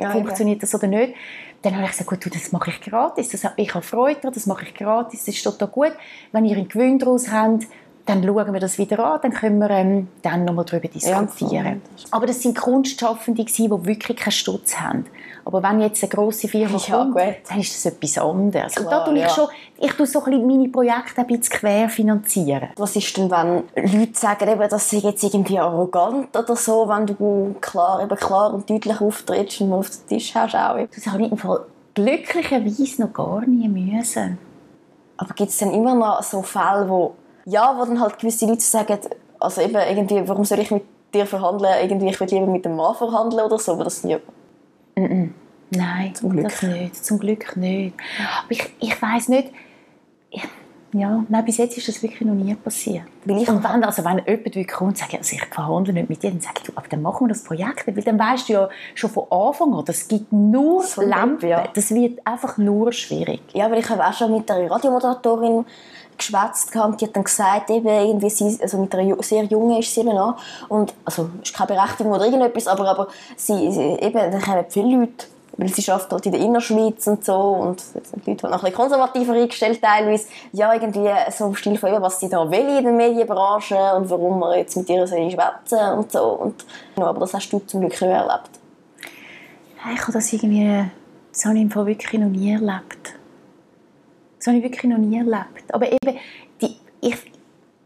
ja, funktioniert das oder nicht dann habe ich gesagt, gut, das mache ich gratis. Das, ich habe Freude daran, das mache ich gratis, das ist total gut. Wenn ihr einen Gewinn daraus habt, dann schauen wir das wieder an, dann können wir ähm, dann nochmal darüber diskutieren. Ja, Aber das sind Kunstschaffende, die wirklich keinen Stutz haben. Aber wenn jetzt eine grosse Firma ja, kommt, gut. dann ist das etwas anderes. Klar, und da tue ich ja. schon, ich tue so ein meine Projekte ein bisschen quer finanzieren. Was ist denn, wenn Leute sagen, eben, dass sie jetzt irgendwie arrogant oder so, wenn du klar, eben klar und deutlich auftrittst und auf den Tisch hast auch. Das habe ich im Fall glücklicherweise noch gar nie müssen. Aber gibt es dann immer noch so Fälle, wo ja, wo dann halt gewisse Leute sagen, also eben irgendwie, warum soll ich mit dir verhandeln? Irgendwie, ich will lieber mit dem Mann verhandeln oder so, aber das. Mm -mm. Nein, Zum Glück. das nicht. Zum Glück nicht. Aber ich, ich weiß nicht, ich, Ja, nein, bis jetzt ist das wirklich noch nie passiert. Weil ich und wenn, also wenn jemand wirklich kommt und sagt, also ich verhandle nicht mit dir, dann sage ich, du, aber dann machen wir das Projekt weil dann weißt du ja schon von Anfang an, das gibt nur So Lampen, ja. das wird einfach nur schwierig. Ja, aber ich habe auch schon mit einer Radiomoderatorin geschwätzt gehabt, die hat dann gesagt, eben irgendwie sie, also mit einer sehr jungen ist sie eben an und also ist keine Berechtigung oder irgendetwas, aber, aber sie, sie eben, da kommen viele Leute, weil sie arbeitet halt in der Innerschweiz und so und die Leute halt noch ein konservativer eingestellt teilweise, ja irgendwie so im Stil von was sie da will in der Medienbranche und warum man jetzt mit ihr so schwätzen und so und ja, aber das hast du zum Glück nicht erlebt. Hey, Ich habe das irgendwie, das habe ich im Fall wirklich noch nie erlebt. Das habe ich wirklich noch nie erlebt. Aber eben, die, ich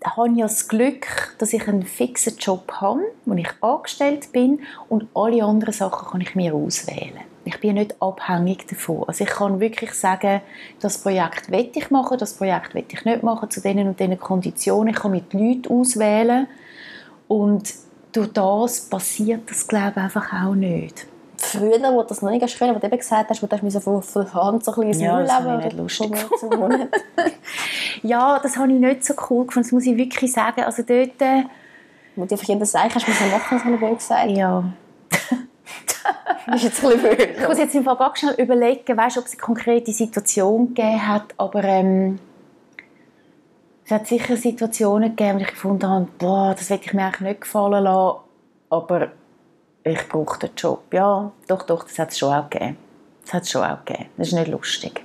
habe ja das Glück, dass ich einen fixen Job habe, wo ich angestellt bin und alle anderen Sachen kann ich mir auswählen. Ich bin nicht abhängig davon. Also ich kann wirklich sagen, das Projekt will ich machen, das Projekt will ich nicht machen, zu diesen und diesen Konditionen. Ich kann mit Leuten auswählen und durch das passiert das, glaube ich, einfach auch nicht. Früher, wo das noch nicht können, wo du eben gesagt hast, wo du hast von, von Hand so ein bisschen Ja, das leben nicht lustig. (laughs) Ja, das habe ich nicht so cool gefunden, das muss ich wirklich sagen. Also dort, äh, Wo du einfach jeden Seich hast müssen machen, das habe ich blöd gesagt. ja. (laughs) Das (laughs) ist jetzt ein bisschen Ich muss jetzt im Fall ganz schnell überlegen, weißt, ob es eine konkrete Situation gegeben hat, aber ähm, es hat sicher Situationen gegeben, wo ich gefunden habe, boah, das will ich mir eigentlich nicht gefallen lassen, aber ich brauche den Job. Ja, doch, doch, das hat es schon auch gegeben. Das hat es schon auch gegeben. Das ist nicht lustig.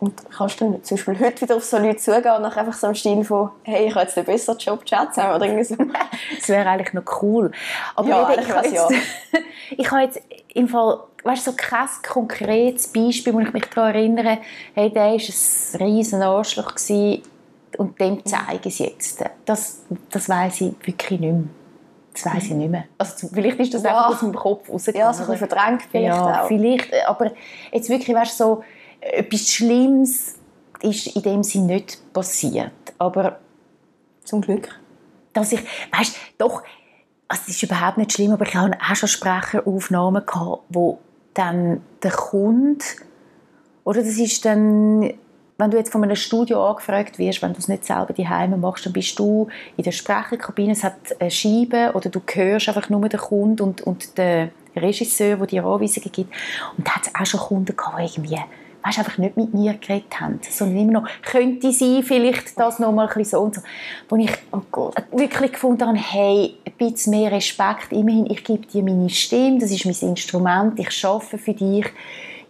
Und kannst du dann zum Beispiel heute wieder auf so Leute zugehen und nachher einfach so im Stil von «Hey, ich habe jetzt einen besseren Job, Chat zusammen» oder irgendwie so. (laughs) Das wäre eigentlich noch cool. Aber Ja, eben, eigentlich ich, habe jetzt, ich habe jetzt im Fall, weißt du, so kein konkretes Beispiel, wo ich mich daran erinnere, hey, der war ein riesen Arschloch gewesen, und dem zeige ich es jetzt. Das, das weiß ich wirklich nicht mehr. Das weiß ich nicht mehr. Also, vielleicht ist das Ja. einfach aus meinem Kopf rausgekommen. Ja, so ein bisschen verdrängt vielleicht ja, auch. vielleicht. Aber jetzt wirklich, weißt du, so, etwas Schlimmes ist in dem Sinne nicht passiert. Aber Zum Glück. dass ich, weißt, doch, also es ist überhaupt nicht schlimm, aber ich habe auch schon Sprecheraufnahmen gehabt, wo dann der Kunde, oder das ist dann, wenn du jetzt von einem Studio angefragt wirst, wenn du es nicht selber daheim machst, dann bist du in der Sprecherkabine, es hat eine Scheibe oder du hörst einfach nur den Kunden und, und den Regisseur, der dir Anweisungen gibt. Und da hat es auch schon Kunden gehabt, irgendwie weißt, einfach nicht mit mir geredet haben, sondern immer noch, könnte sein, vielleicht das noch mal so und so. Wo ich Oh wirklich gefunden habe, hey, ein bisschen mehr Respekt, immerhin, ich gebe dir meine Stimme, das ist mein Instrument, ich arbeite für dich.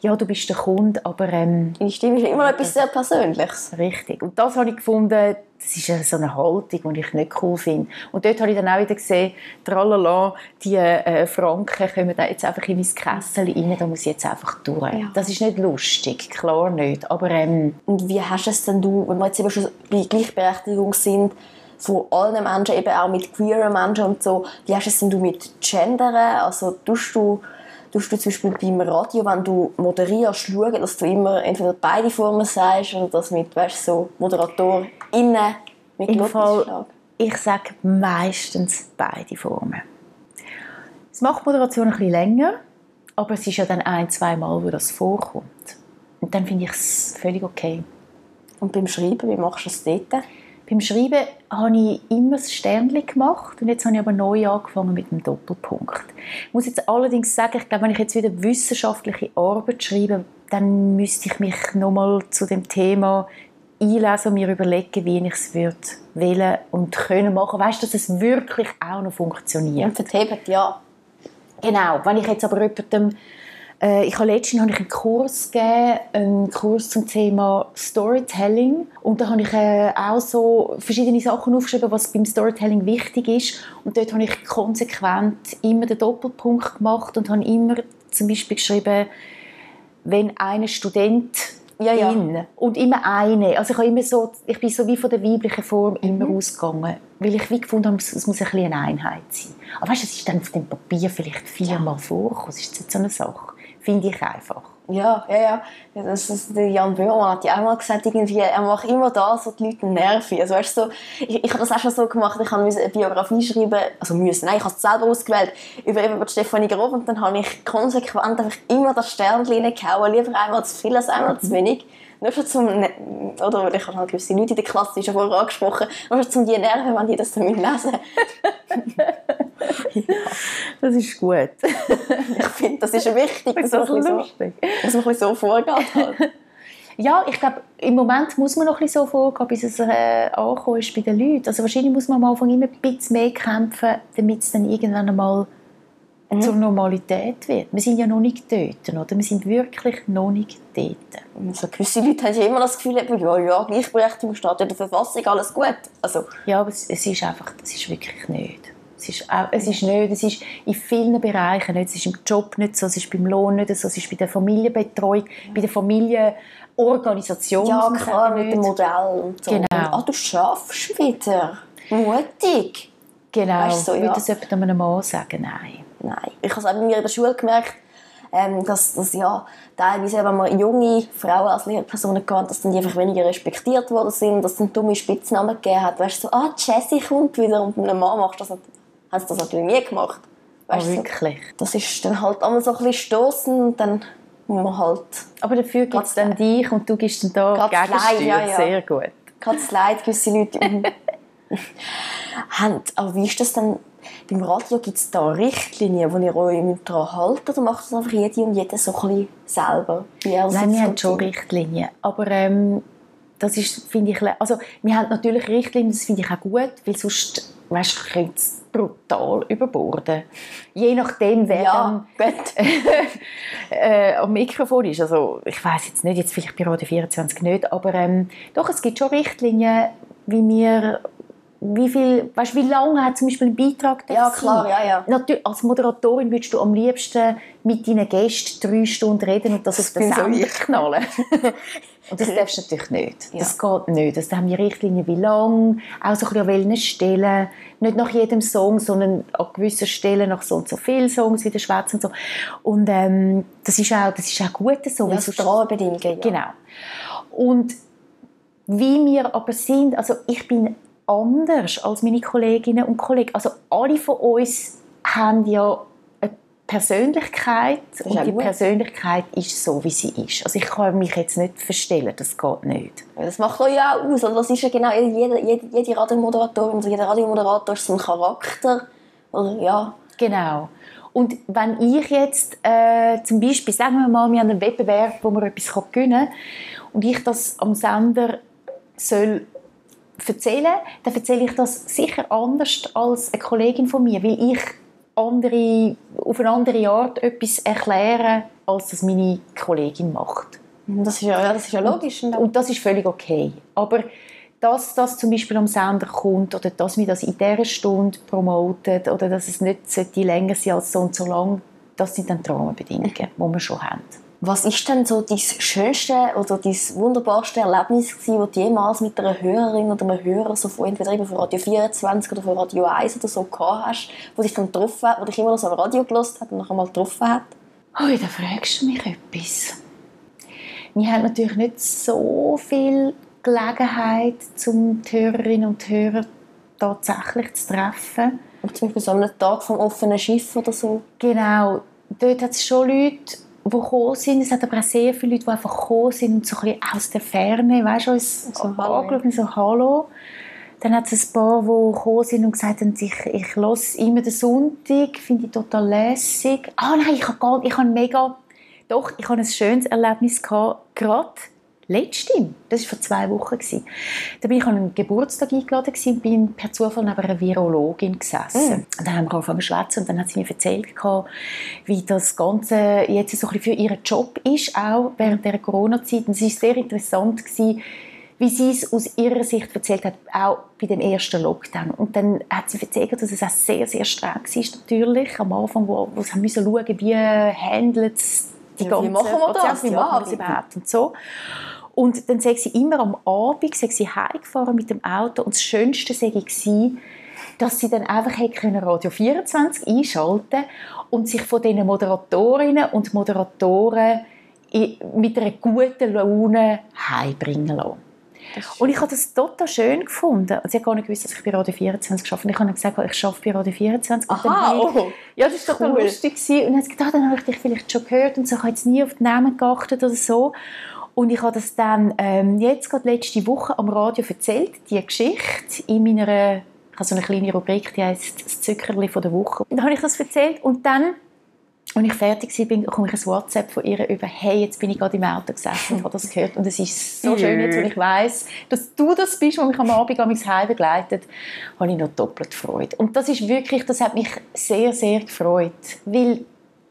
Ja, du bist der Kunde, aber ähm, Deine Stimme ist immer etwas sehr Persönliches. richtig. Und das habe ich gefunden, das ist so eine Haltung, die ich nicht cool finde. Und dort habe ich dann auch wieder gesehen, tralala, die äh, Franken kommen da jetzt einfach in mein Kessel rein, da muss ich jetzt einfach durch. Ja. Das ist nicht lustig, klar nicht, aber ähm, Und wie hast es denn du, wenn wir jetzt eben schon bei Gleichberechtigung sind, von allen Menschen, eben auch mit queeren Menschen und so, wie hast es denn du mit Gendern? Also tust du, tust du zum Beispiel beim Radio, wenn du moderierst, schauen, dass du immer entweder beide Formen sagst oder das mit, weißt du, so ModeratorInnen mit Im Fall, ich sage meistens beide Formen. Es macht Moderation ein bisschen länger, aber es ist ja dann ein, zwei Mal, wo das vorkommt. Und dann finde ich es völlig okay. Und beim Schreiben, wie machst du es dort? Beim Schreiben habe ich immer das Sternchen gemacht und jetzt habe ich aber neu angefangen mit dem Doppelpunkt. Ich muss jetzt allerdings sagen, ich glaube, wenn ich jetzt wieder wissenschaftliche Arbeit schreibe, dann müsste ich mich nochmal zu dem Thema einlesen und mir überlegen, wie ich es würde wählen und können machen. Weißt du, dass es wirklich auch noch funktioniert? Und verhebt, ja. Genau, wenn ich jetzt aber jemandem, ich habe letztens habe ich einen Kurs gegeben, einen Kurs zum Thema Storytelling und da habe ich äh, auch so verschiedene Sachen aufgeschrieben, was beim Storytelling wichtig ist und dort habe ich konsequent immer den Doppelpunkt gemacht und habe immer zum Beispiel geschrieben, wenn eine Student Ja, ja. und immer eine. Also ich, habe immer so, ich bin so wie von der weiblichen Form immer ausgegangen, weil ich wie gefunden habe, es muss ein bisschen eine Einheit sein. Aber weißt, du, es ist dann auf dem Papier vielleicht viermal vorgekommen. Das ist jetzt so eine Sache. Finde ich einfach. Ja, ja, ja. Das ist, der Jan Böhmermann hat ja auch mal gesagt, irgendwie, er macht immer das, was die Leute nerven. Also, weißt so, ich, ich habe das auch schon so gemacht, ich musste eine Biografie schreiben, also müssen, nein, ich habe es selber ausgewählt, über, über Stefanie Grob und dann habe ich konsequent einfach immer das Sternchen reingehauen, lieber einmal zu viel als einmal zu wenig. Nur schon zum, Ne- oder ich habe halt gewisse Leute in der Klasse, die schon vorher angesprochen, nur schon zum die nerven, wenn die das dann lesen (laughs) Das ist gut. Ich finde, das ist wichtig, dass Das man, so, dass man so vorgeht. Halt. Ja, ich glaube, im Moment muss man noch ein bisschen so vorgehen, bis es äh, angekommen ist bei den Leuten. Also wahrscheinlich muss man am Anfang immer ein bisschen mehr kämpfen, damit es dann irgendwann einmal zur Normalität wird. Wir sind ja noch nicht dort, oder? Wir sind wirklich noch nicht dort. Also gewisse Leute haben ja immer das Gefühl, ja, ja, Gleichberechtigung steht in der Verfassung, alles gut. Also, Ja, aber es, es ist einfach, das ist wirklich nicht. Es ist, auch, es ist nicht, es ist in vielen Bereichen nicht. Es ist im Job nicht so, es ist beim Lohn nicht so, es ist bei der Familienbetreuung, bei der Familienorganisation. ja, klar, mit dem. Modell und so. Genau. Ah, du schaffst wieder. Mutig. Genau, Weißt du, so, würde ja. das jemand einem Mann sagen? Nein. Nein. Ich habe es auch bei mir in der Schule gemerkt, ähm, dass, dass ja, teilweise, wenn man junge Frauen als Lehrpersonen gehabt, dass dann die einfach weniger respektiert worden sind, dass es dann dumme Spitznamen gegeben hat. Weißt du, so, ah, Jessie kommt wieder und mit einem Mann macht das, nicht- haben sie das natürlich nie gemacht. Weißt Oh, du, so, wirklich. das ist dann halt einmal so ein bisschen stossen und dann muss man halt Aber dafür gibt es dann dich und du gibst dann da Gegensteuer. ja, ja. Sehr gut. das Leid gewisse Leute (laughs) (laughs) haben. Aber wie ist das denn? Beim Radio gibt es da Richtlinien, wo ihr euch daran haltet oder macht das einfach jede und jeder so ein bisschen selber? Er Nein, wir haben schon? Richtlinien. Aber ähm, das ist, finde ich, also wir haben natürlich Richtlinien, das finde ich auch gut, weil sonst, weißt du, könnte es brutal überborden. Je nachdem, wer Ja, dann (laughs) äh, am Mikrofon ist. Also ich weiß jetzt nicht, jetzt vielleicht bei Radio 24 nicht, aber ähm, doch, es gibt schon Richtlinien, wie wir wie viel, weißt, wie lange hat zum Beispiel ein Beitrag Ja, sein? klar, ja, ja. Natürlich, als Moderatorin würdest du am liebsten mit deinen Gästen drei Stunden reden und das auf den bin so Sender ich. knallen. (laughs) und das darfst du natürlich nicht. Ja. Das geht nicht. Also, da haben wir Richtlinien, wie lang, auch so ein bisschen an welchen Stellen. Nicht nach jedem Song, sondern an gewissen Stellen nach so und so vielen Songs wieder schwätzen und so. Und ähm, das, ist auch, das ist auch gut so. Ja, das sind Rahmenbedingungen. Ja. Genau. Und wie wir aber sind, also ich bin anders als meine Kolleginnen und Kollegen. Also alle von uns haben ja Persönlichkeit und die gut. Persönlichkeit ist so, wie sie ist. Also ich kann mich jetzt nicht verstellen, das geht nicht. Das macht euch ja auch aus. Oder das ist ja genau, jede, jede, jede Radiomoderatorin oder jeder Radiomoderator ist so ein Charakter. Oder, ja. Genau. Und wenn ich jetzt äh, zum Beispiel, sagen wir mal, wir haben einen Wettbewerb, wo man etwas gewinnen kann und ich das am Sender soll erzählen, dann erzähle ich das sicher anders als eine Kollegin von mir, weil ich andere, auf eine andere Art etwas erkläre, als das meine Kollegin macht. Das ist ja, ja, das ist ja logisch. Und, Und das ist völlig okay. Aber dass das zum Beispiel am Sender kommt oder dass wir das in dieser Stunde promotet oder dass es nicht länger sein als so und so lang, das sind dann die Rahmenbedingungen, die wir schon haben. Was ist denn so dein schönste oder dein wunderbarste Erlebnis gewesen, das du jemals mit einer Hörerin oder einem Hörer so von entweder eben von Radio 24 oder von Radio 1 oder so gehabt hast, wo dich dann getroffen hat, wo dich immer noch so am Radio gelost hat und noch einmal getroffen hat? Ui, da fragst du mich etwas. Wir haben natürlich nicht so viel Gelegenheit, um die Hörerinnen und Hörer tatsächlich zu treffen. Zum Beispiel so am Tag vom offenen Schiff oder so. Genau, dort hat es schon Leute, die gekommen sind. Es hat aber auch sehr viele Leute, die einfach gekommen sind und so ein aus der Ferne, weißt du, uns So, angeschaut und so «Hallo». Dann hat es ein paar, die gekommen sind und gesagt haben, ich, ich höre immer den Sonntag, finde ich total lässig. Ah nein, ich habe gar ich habe mega... Doch, ich hatte ein schönes Erlebnis gehabt, gerade letztens. Das war vor zwei Wochen. gewesen. Da bin ich an einem Geburtstag eingeladen und bin per Zufall neben einer Virologin gesessen. Und dann haben wir angefangen zu schwätzen und dann hat sie mir erzählt, wie das Ganze jetzt so ein bisschen für ihren Job ist, auch während der Corona-Zeit. Und es war sehr interessant, gewesen, wie sie es aus ihrer Sicht erzählt hat, auch bei dem ersten Lockdown. Und dann hat sie erzählt, dass es auch sehr, sehr streng war, natürlich, am Anfang, wo, wo sie haben müssen schauen, wie handelt es die Ja, ganze wie machen wir das? Wie Ja, machen wir das überhaupt und so. Und dann sei sie immer am Abend sei sie heimgefahren mit dem Auto und das Schönste sei gewesen, dass sie dann einfach hätte können Radio 24 einschalten und sich von diesen Moderatorinnen und Moderatoren mit einer guten Laune heimbringen lassen. Und ich habe das total schön gefunden. Und sie hat gar nicht gewusst, dass ich bei Radio 24 arbeite. Und ich habe dann gesagt, ich arbeite bei Radio 24. Und dann Aha, ich- oh. ja, das war total Cool. lustig. gewesen. Und dann hat sie gedacht, dann habe ich dich vielleicht schon gehört und so, ich habe jetzt nie auf die Namen geachtet oder so. Und ich habe das dann ähm, jetzt gerade letzte Woche am Radio erzählt, die Geschichte in meiner, ich habe so eine kleine Rubrik, die heißt «Das Zuckerli von der Woche». Und dann habe ich das erzählt und dann als ich fertig war, bekomme ich ein WhatsApp von ihr über «Hey, jetzt bin ich gerade im Auto gesessen und habe das gehört und es ist so schön, jetzt, wenn ich weiss, dass du das bist, der mich am Abend an mein Heim begleitet, habe ich noch doppelt Freude. Und das ist wirklich, das hat mich sehr, sehr gefreut, weil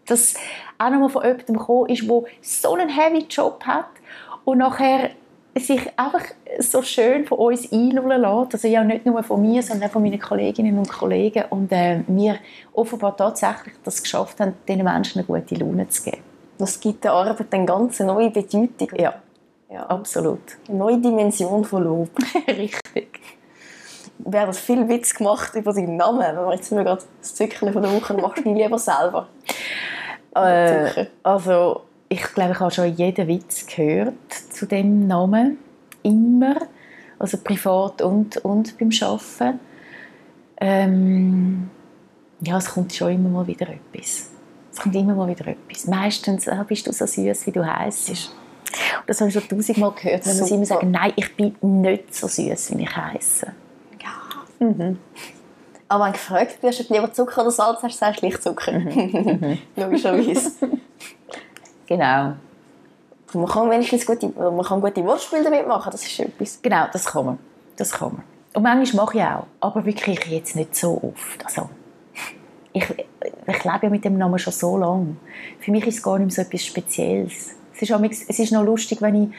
das auch nochmal von jemandem gekommen ist, der so einen heavy Job hat und nachher sich einfach so schön von uns einlullen lässt. Also ja, nicht nur von mir, sondern auch von meinen Kolleginnen und Kollegen. Und äh, wir offenbar tatsächlich das geschafft haben, diesen Menschen eine gute Laune zu geben. Das gibt der Arbeit eine ganz neue Bedeutung. Ja, ja absolut. Eine neue Dimension von Lob. (laughs) Richtig. Wir haben viel Witz gemacht über deinen Namen. Wenn wir jetzt gerade das Zückchen von der Woche machst, du lieber selber. Äh, also ich glaube, ich habe schon jeden Witz gehört zu dem Namen. Immer. Also privat und, und beim Arbeiten. Ähm, ja, es kommt schon immer mal wieder etwas. Es kommt immer mal wieder etwas. Meistens ah, bist du so süß, wie du heißt. Das habe ich schon tausendmal gehört, wenn sie immer sagen, nein, ich bin nicht so süß, wie ich heiße. Ja. Mhm. Aber wenn gefragt wirst, ob du lieber Zucker oder Salz hast, sagst du Lichtzucker. Mhm. (laughs) Logischerweise. (laughs) Genau. Man kann wenigstens gute, man kann gute Wortspiele damit machen, das ist etwas. Genau, das kann man. Das kann man. Und manchmal mache ich auch, aber wirklich jetzt nicht so oft. Also, ich, ich lebe mit dem Namen schon so lange. Für mich ist es gar nicht mehr so etwas Spezielles. Es ist, auch, es ist noch lustig, wenn ich,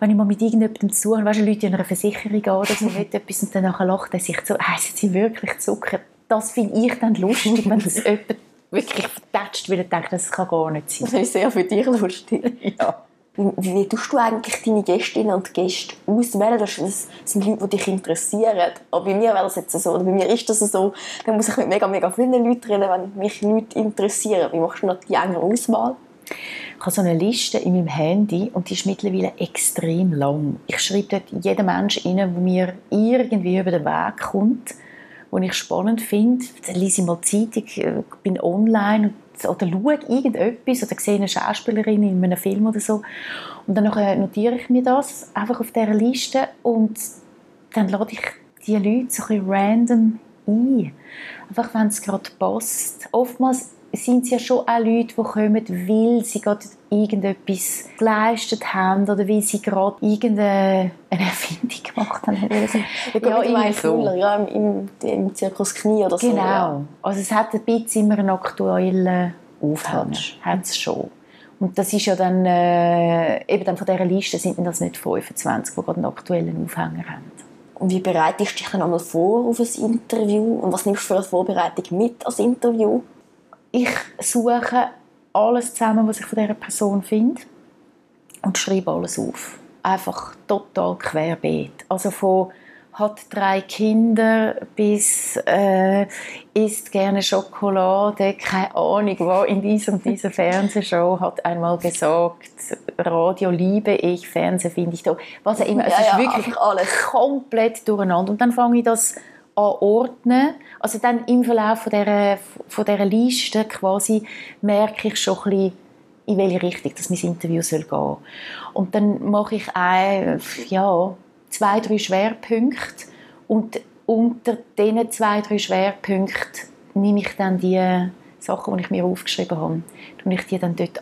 wenn ich mal mit irgendjemandem zu habe, weißt du, Leute in einer Versicherung gehen oder so etwas und dann nachher lacht er sich so, heissen sie wirklich Zucker? Das finde ich dann lustig, wenn das (laughs) jemand wirklich vertätscht, weil ich denke, das kann gar nicht sein. Das ist sehr für dich lustig. (laughs) ja. Wie, wie tust du eigentlich deine Gästinnen und Gäste auswählen? Das sind Leute, die dich interessieren. Aber bei mir wäre das jetzt so, oder bei mir ist das so, dann muss ich mit mega, mega vielen Leuten reden, wenn mich Leute interessieren. Wie machst du noch die enge Auswahl? Ich habe so eine Liste in meinem Handy und die ist mittlerweile extrem lang. Ich schreibe dort jeden Menschen rein, der mir irgendwie über den Weg kommt die ich spannend finde. Dann lese ich mal Zeitung, äh, bin online oder schaue irgendetwas oder sehe eine Schauspielerin in einem Film oder so. Und dann notiere ich mir das einfach auf dieser Liste und dann lade ich die Leute so ein random ein. Einfach, wenn es gerade passt. Oftmals sind es ja schon auch Leute, die kommen, weil sie gerade irgendetwas geleistet haben oder weil sie gerade irgendeine Erfindung gemacht haben. ja, ja, so. ja im, im, Zirkus Knie oder so. Genau. Ja. Also es hat ein bisschen immer einen aktuellen Aufhang. Hat es schon. Und das ist ja dann, äh, eben dann von dieser Liste sind das nicht 25, die gerade einen aktuellen Aufhänger haben. Und wie bereitest du dich dann einmal vor auf ein Interview? Und was nimmst du für eine Vorbereitung mit als Interview? Ich suche alles zusammen, was ich von dieser Person finde und schreibe alles auf. Einfach total querbeet. Also von hat drei Kinder bis äh, isst gerne Schokolade, keine Ahnung, wo in diesem dieser Fernsehshow hat einmal gesagt, Radio liebe ich, Fernsehen finde ich toll. Was auch immer, es ja, ist ja, wirklich alles komplett durcheinander. Und dann fange ich das anordnen. Also dann im Verlauf von dieser, von dieser Liste quasi merke ich schon ein bisschen, in welche Richtung das mein Interview soll gehen Und dann mache ich ein, ja, zwei, drei Schwerpunkte und unter diesen zwei, drei Schwerpunkten nehme ich dann die Sachen, die ich mir aufgeschrieben habe, und ich die dann dort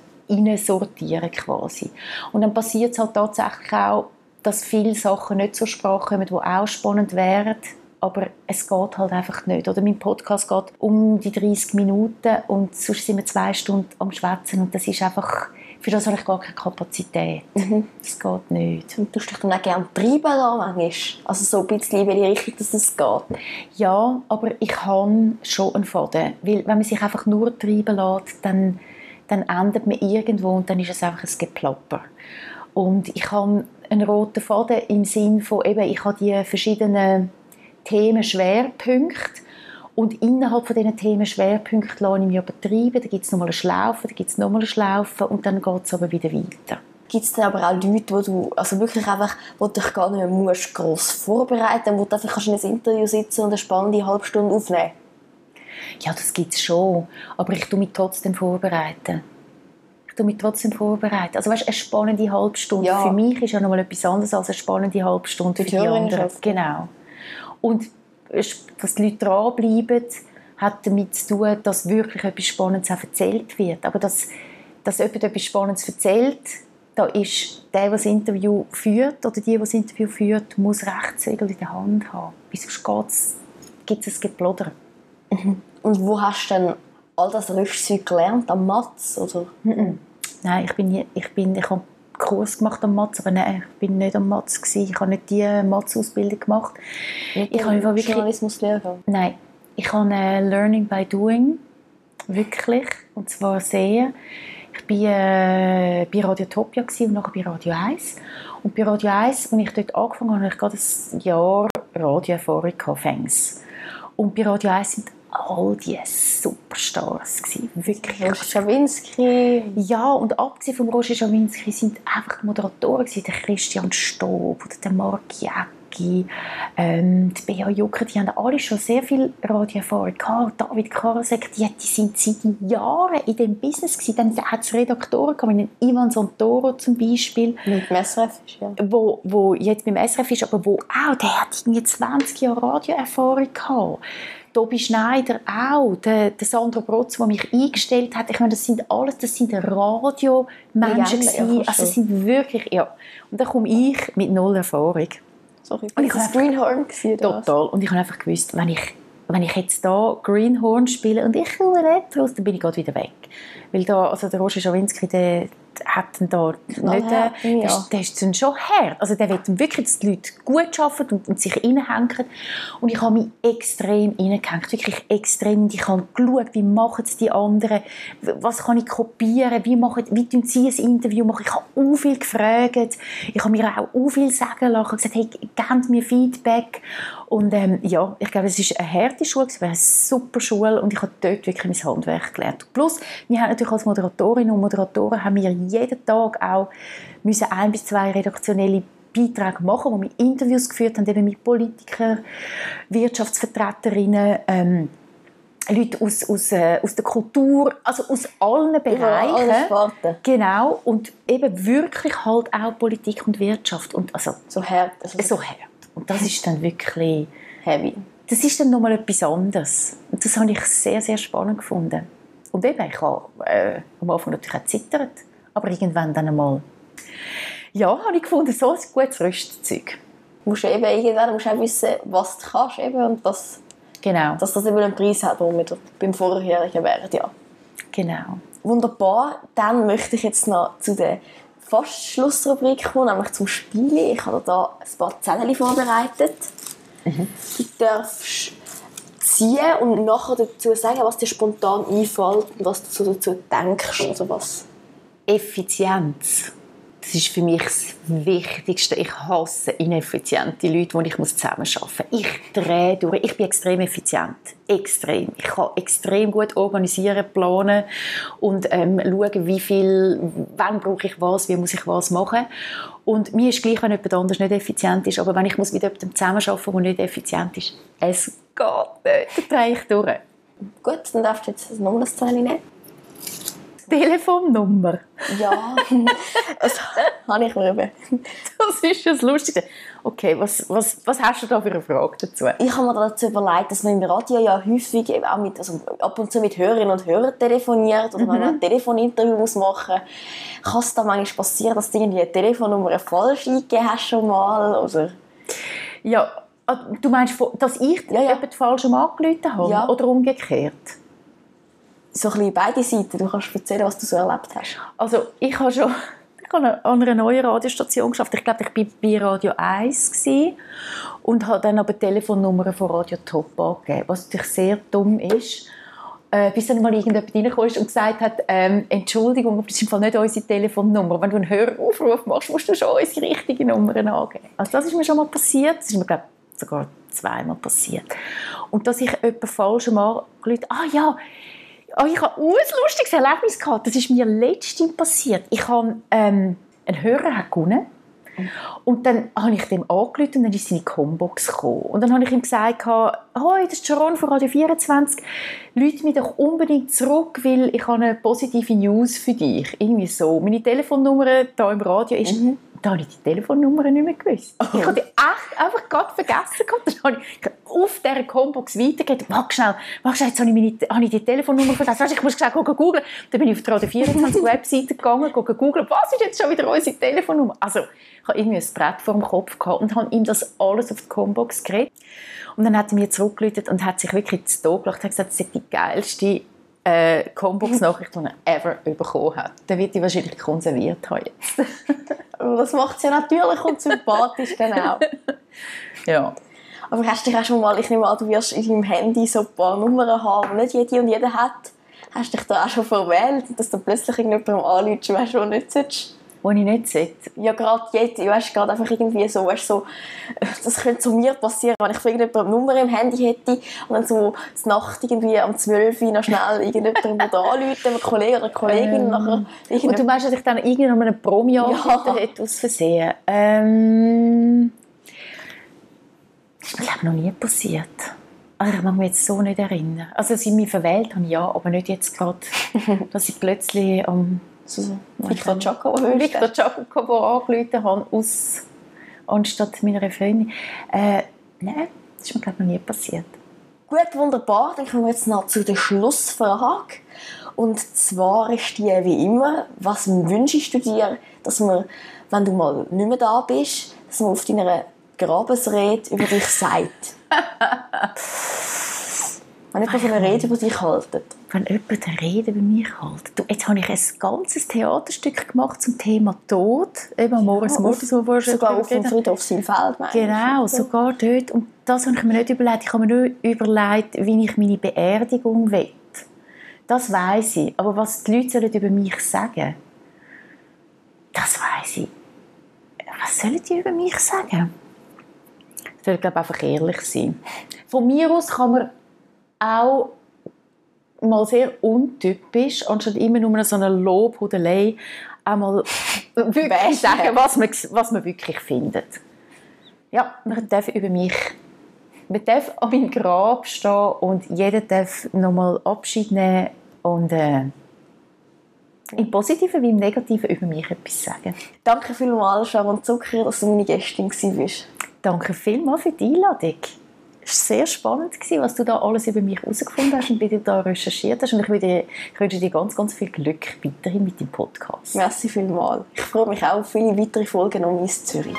sortieren quasi. Und dann passiert es halt tatsächlich auch, dass viele Sachen nicht zur Sprache kommen, die auch spannend wären, aber es geht halt einfach nicht. Oder mein Podcast geht um die 30 Minuten und sonst sind wir zwei Stunden am Schwätzen und das ist einfach, für das habe ich gar keine Kapazität. Mhm. Das geht nicht. Und du dich dann auch gerne treiben lassen, Also so ein bisschen in welche Richtung dass es geht? Ja, aber ich habe schon einen Faden. Weil wenn man sich einfach nur treiben lässt, dann, dann endet man irgendwo und dann ist es einfach ein Geplapper. Und ich habe einen roten Faden im Sinn von, eben, ich habe die verschiedenen Themenschwerpunkte. Und innerhalb von diesen Themenschwerpunkten lasse ich mich übertreiben. Da gibt es nochmal eine Schlaufe, da gibt es nochmal eine Schlaufe und dann geht es aber wieder weiter. Gibt es dann aber auch Leute, wo du also wirklich einfach, wo du dich gar nicht mehr musst, gross vorbereiten musst, wo du einfach kannst in einem Interview sitzen und eine spannende halbe Stunde aufnehmen Ja, das gibt es schon. Aber ich tue mich trotzdem vorbereiten. Ich tu mich trotzdem vorbereiten. Also weißt, eine spannende halbe Stunde Ja. für mich ist ja nochmal etwas anderes als eine spannende halbe Stunde für die die anderen. Genau. Und dass die Leute dranbleiben, hat damit zu tun, dass wirklich etwas Spannendes auch erzählt wird. Aber dass, dass jemand etwas Spannendes erzählt, da ist der, der das Interview führt, oder die, die das Interview führt, muss Rechtssegel in der Hand haben. Geht's- gibt es ein Geplodder. Und wo hast du denn all das Rüstzeug gelernt? Am Matz? Oder? Nein, ich bin, ich bin, ich habe Kurs gemacht am Matz, aber nein, ich bin nicht am Matz gewesen. Ich habe nicht die Matz-Ausbildung gemacht. Nicht Ich habe wirklich- Journalismuslehrgang. Nein, ich habe äh, Learning by Doing, wirklich, und zwar sehr. Ich war äh, bei Radiotopia und nachher bei Radio 1. Und bei Radio 1, als ich dort angefangen habe, hatte ich gerade ein Jahr Radioerfahrung gehabt, Fängs. Und bei Radio 1 sind all die Superstars gewesen, wirklich. Roger Schawinski. Ja, und abgesehen vom Roger Schawinski sind einfach die Moderatoren gewesen, der Christian Stob oder der Mark Jäcki, ähm, die Bea Jucker, die haben alle schon sehr viel Radioerfahrung gehabt. David Karasek, die, die sind seit Jahren in dem Business gewesen. Dann hat es Redaktoren gehabt, wie Ivan Santoro zum Beispiel, Mit dem SRF. Ja. wo, wo jetzt beim SRF ist, aber wo auch, der hat irgendwie 20 Jahre Radioerfahrung gehabt. Tobi Schneider auch, der, der Sandro Brotz, der mich eingestellt hat. Ich meine, das sind alles, das sind Radiomenschen ja, fast Also schon. sind wirklich, ja. Und dann komme ich mit null Erfahrung. Sorry. Und ich das Greenhorn was? Total. Und ich habe einfach gewusst, wenn ich, wenn ich jetzt da Greenhorn spiele und ich nicht raus, dann bin ich gerade wieder weg. Weil da, also der Roger Schawinski, der hat da nicht, äh, ja. der ist dann schon hart. Also der will wirklich, dass die Leute gut arbeiten und, und sich reinhängen. Und ich habe mich extrem reingehängt, wirklich extrem. Und ich habe geschaut, wie machen es die anderen, was kann ich kopieren, wie, machen, wie tun sie ein Interview machen. Ich habe auch viel gefragt, ich habe mir auch viel sagen lassen, gesagt, hey, gebt mir Feedback. Und ähm, ja, ich glaube, es war eine harte Schule, es war eine super Schule und ich habe dort wirklich mein Handwerk gelernt. Plus, wir haben natürlich als Moderatorinnen und Moderatoren haben wir jeden Tag auch müssen ein bis zwei redaktionelle Beiträge machen, wo wir Interviews geführt haben, eben mit Politikern, Wirtschaftsvertreterinnen, ähm, Leute aus, aus, äh, aus der Kultur, also aus allen alle Bereichen. Sparten. Genau, und eben wirklich halt auch Politik und Wirtschaft. Und also So hart. Also so hart. Und das ist dann wirklich, heavy. das ist dann nochmal etwas anderes. Und das habe ich sehr, sehr spannend gefunden. Und eben, ich habe äh, am Anfang natürlich auch gezittert, aber irgendwann dann einmal, ja, habe ich gefunden, so ein gutes Rüstzeug. Du musst eben irgendwann musst auch wissen, was du kannst eben und dass, Genau, dass das eben einen Preis hat, wo wir beim vorherigen wären. Ja. genau. Wunderbar. Dann möchte ich jetzt noch zu der fast Schlussrubrik kommen, nämlich zum Spielen. Ich habe da ein paar Zettel vorbereitet. Du darfst ziehen und nachher dazu sagen, was dir spontan einfällt und was du dazu denkst. Also was. Effizienz. Das ist für mich das Wichtigste. Ich hasse ineffiziente Leute, die ich zusammenarbeiten muss. Ich drehe durch. Ich bin extrem effizient. Extrem. Ich kann extrem gut organisieren, planen und ähm, schauen, wie viel, wann brauche ich was, wie muss ich was machen. Und mir ist gleich, wenn jemand anders nicht effizient ist, aber wenn ich muss mit jemandem zusammenarbeiten der nicht effizient ist, es geht nicht. Dann drehe ich durch. Gut, dann darfst du jetzt nochmal das Zettel nehmen. Telefonnummer. Ja, (laughs) das habe ich mir eben. Das ist das Lustige. Okay, was, was, was hast du da für eine Frage dazu? Ich habe mir dazu überlegt, dass man im Radio ja häufig eben auch mit, also ab und zu mit Hörerinnen und Hörern telefoniert oder wenn man ein Telefoninterview muss machen muss. Kann es da manchmal passieren, dass du irgendwie eine Telefonnummer falsch eingegeben hast schon mal? Oder? Ja, ah, du meinst, dass ich Ja, ja. jemand falsch angerufen habe? Ja. Oder umgekehrt? So ein beide Seiten. Du kannst erzählen, was du so erlebt hast. Also, ich habe schon ich habe an einer neuen Radiostation geschafft. Ich glaube, ich war bei Radio 1 gewesen und habe dann aber die Telefonnummer von Radio Top angegeben, was natürlich sehr dumm ist. Äh, bis dann mal irgendjemand reingekommen ist und gesagt hat, ähm, Entschuldigung, aber das ist im Fall nicht unsere Telefonnummer. Wenn du einen Höraufruf machst, musst du schon unsere richtige Nummer angeben. Also das ist mir schon mal passiert. Das ist mir, glaube ich, sogar zweimal passiert. Und dass ich jemanden falsch mal angerufen ah ja, Oh, ich habe ein lustiges Erlebnis gehabt. Das ist mir letztens passiert. Ich habe ähm, einen Hörer gewonnen Und dann habe ich dem angerufen und dann ist seine Combox gekommen. Und dann habe ich ihm gesagt, «Hoi, das ist Sharon von Radio 24. Lüte mich doch unbedingt zurück, weil ich habe eine positive News für dich.» Irgendwie so. Meine Telefonnummer hier im Radio ist mhm da habe ich die Telefonnummer nicht mehr gewusst. Oh. Ich habe die echt einfach gerade vergessen. Dann habe ich auf dieser Combox weitergegeben. Mach schnell, mach schnell, jetzt habe ich, meine, habe ich die Telefonnummer vergessen. Weißt, ich muss schnell googeln. Dann bin ich auf die Radio 24 (laughs) Webseite gegangen, googeln, was ist jetzt schon wieder unsere Telefonnummer? Also, ich habe irgendwie ein Brett vor dem Kopf gehabt und habe ihm das alles auf die Combox geredet. Und dann hat er mir zurückgelötet und hat sich wirklich zu Tod gelacht. Er hat gesagt, das ist die geilste äh, Combox-Nachricht, die er ever bekommen hat. Dann wird die wahrscheinlich konserviert haben jetzt. (laughs) das macht es ja natürlich und sympathisch dann auch. (laughs) ja. Aber hast du dich auch schon mal, ich nehme an, du wirst in deinem Handy so ein paar Nummern haben, die nicht jede und jeder hat. Hast du dich da auch schon verwählt, dass du plötzlich irgendjemandem anrufst, weißt du, nicht sollst? wo ich nicht sollte. Ja, gerade jetzt, weißt, gerade einfach irgendwie so, weißt, so, das könnte zu mir passieren, wenn ich irgendjemand eine Nummer im Handy hätte und dann so die Nacht irgendwie am 12 Uhr noch schnell irgendjemand (laughs) anrufen, ein Kollege oder eine Kollegin. Ähm, nachher und du meinst, dass ich dann irgendwie noch einen Promi ja. hätte aus Versehen? Ähm, das ist mir glaube noch nie passiert. Also ich mag mich jetzt so nicht erinnern. Also sie mich verwählt haben, ja, aber nicht jetzt gerade, (laughs) dass ich plötzlich am... So, Victor Jacobo angerufen habe, aus, anstatt meiner Freundin. Äh, nein, das ist mir glaube noch nie passiert. Gut, wunderbar. Dann kommen wir jetzt noch zu der Schlussfrage. Und zwar ist die wie immer, was wünschst du dir, dass man, wenn du mal nicht mehr da bist, dass man auf deiner Grabesrede über dich sagt? (laughs) Wenn jemand eine Rede über dich haltet. Wenn jemand eine Rede über mich hält. Du, jetzt habe ich ein ganzes Theaterstück gemacht zum Thema Tod. Eben Morris ja, Mortis, wo wir Sogar auf dem Friedhof Silfeld, Genau, ich. sogar dort. Und das habe ich mir nicht überlegt. Ich habe mir nur überlegt, wie ich meine Beerdigung will. Das weiß ich. Aber was die Leute sollen über mich sagen, das weiß ich. Was sollen die über mich sagen? Soll, glaube einfach ehrlich sein. Von mir aus kann man auch mal sehr untypisch, anstatt immer nur so eine Lobhudelei, einmal wirklich sagen, was man, was man wirklich findet. Ja, man darf über mich man darf an meinem Grab stehen und jeder darf nochmal Abschied nehmen und äh, im Positiven wie im Negativen über mich etwas sagen. Danke vielmals, Sharon Zucker, dass du meine Gästin warst. Danke vielmals für die Einladung es war sehr spannend, was du da alles über mich herausgefunden hast und wie du da recherchiert hast. Und ich, würde, ich wünsche dir ganz, ganz viel Glück weiterhin mit dem Podcast. Merci vielmals. Ich freue mich auch auf viele weitere Folgen um Miss Zürich.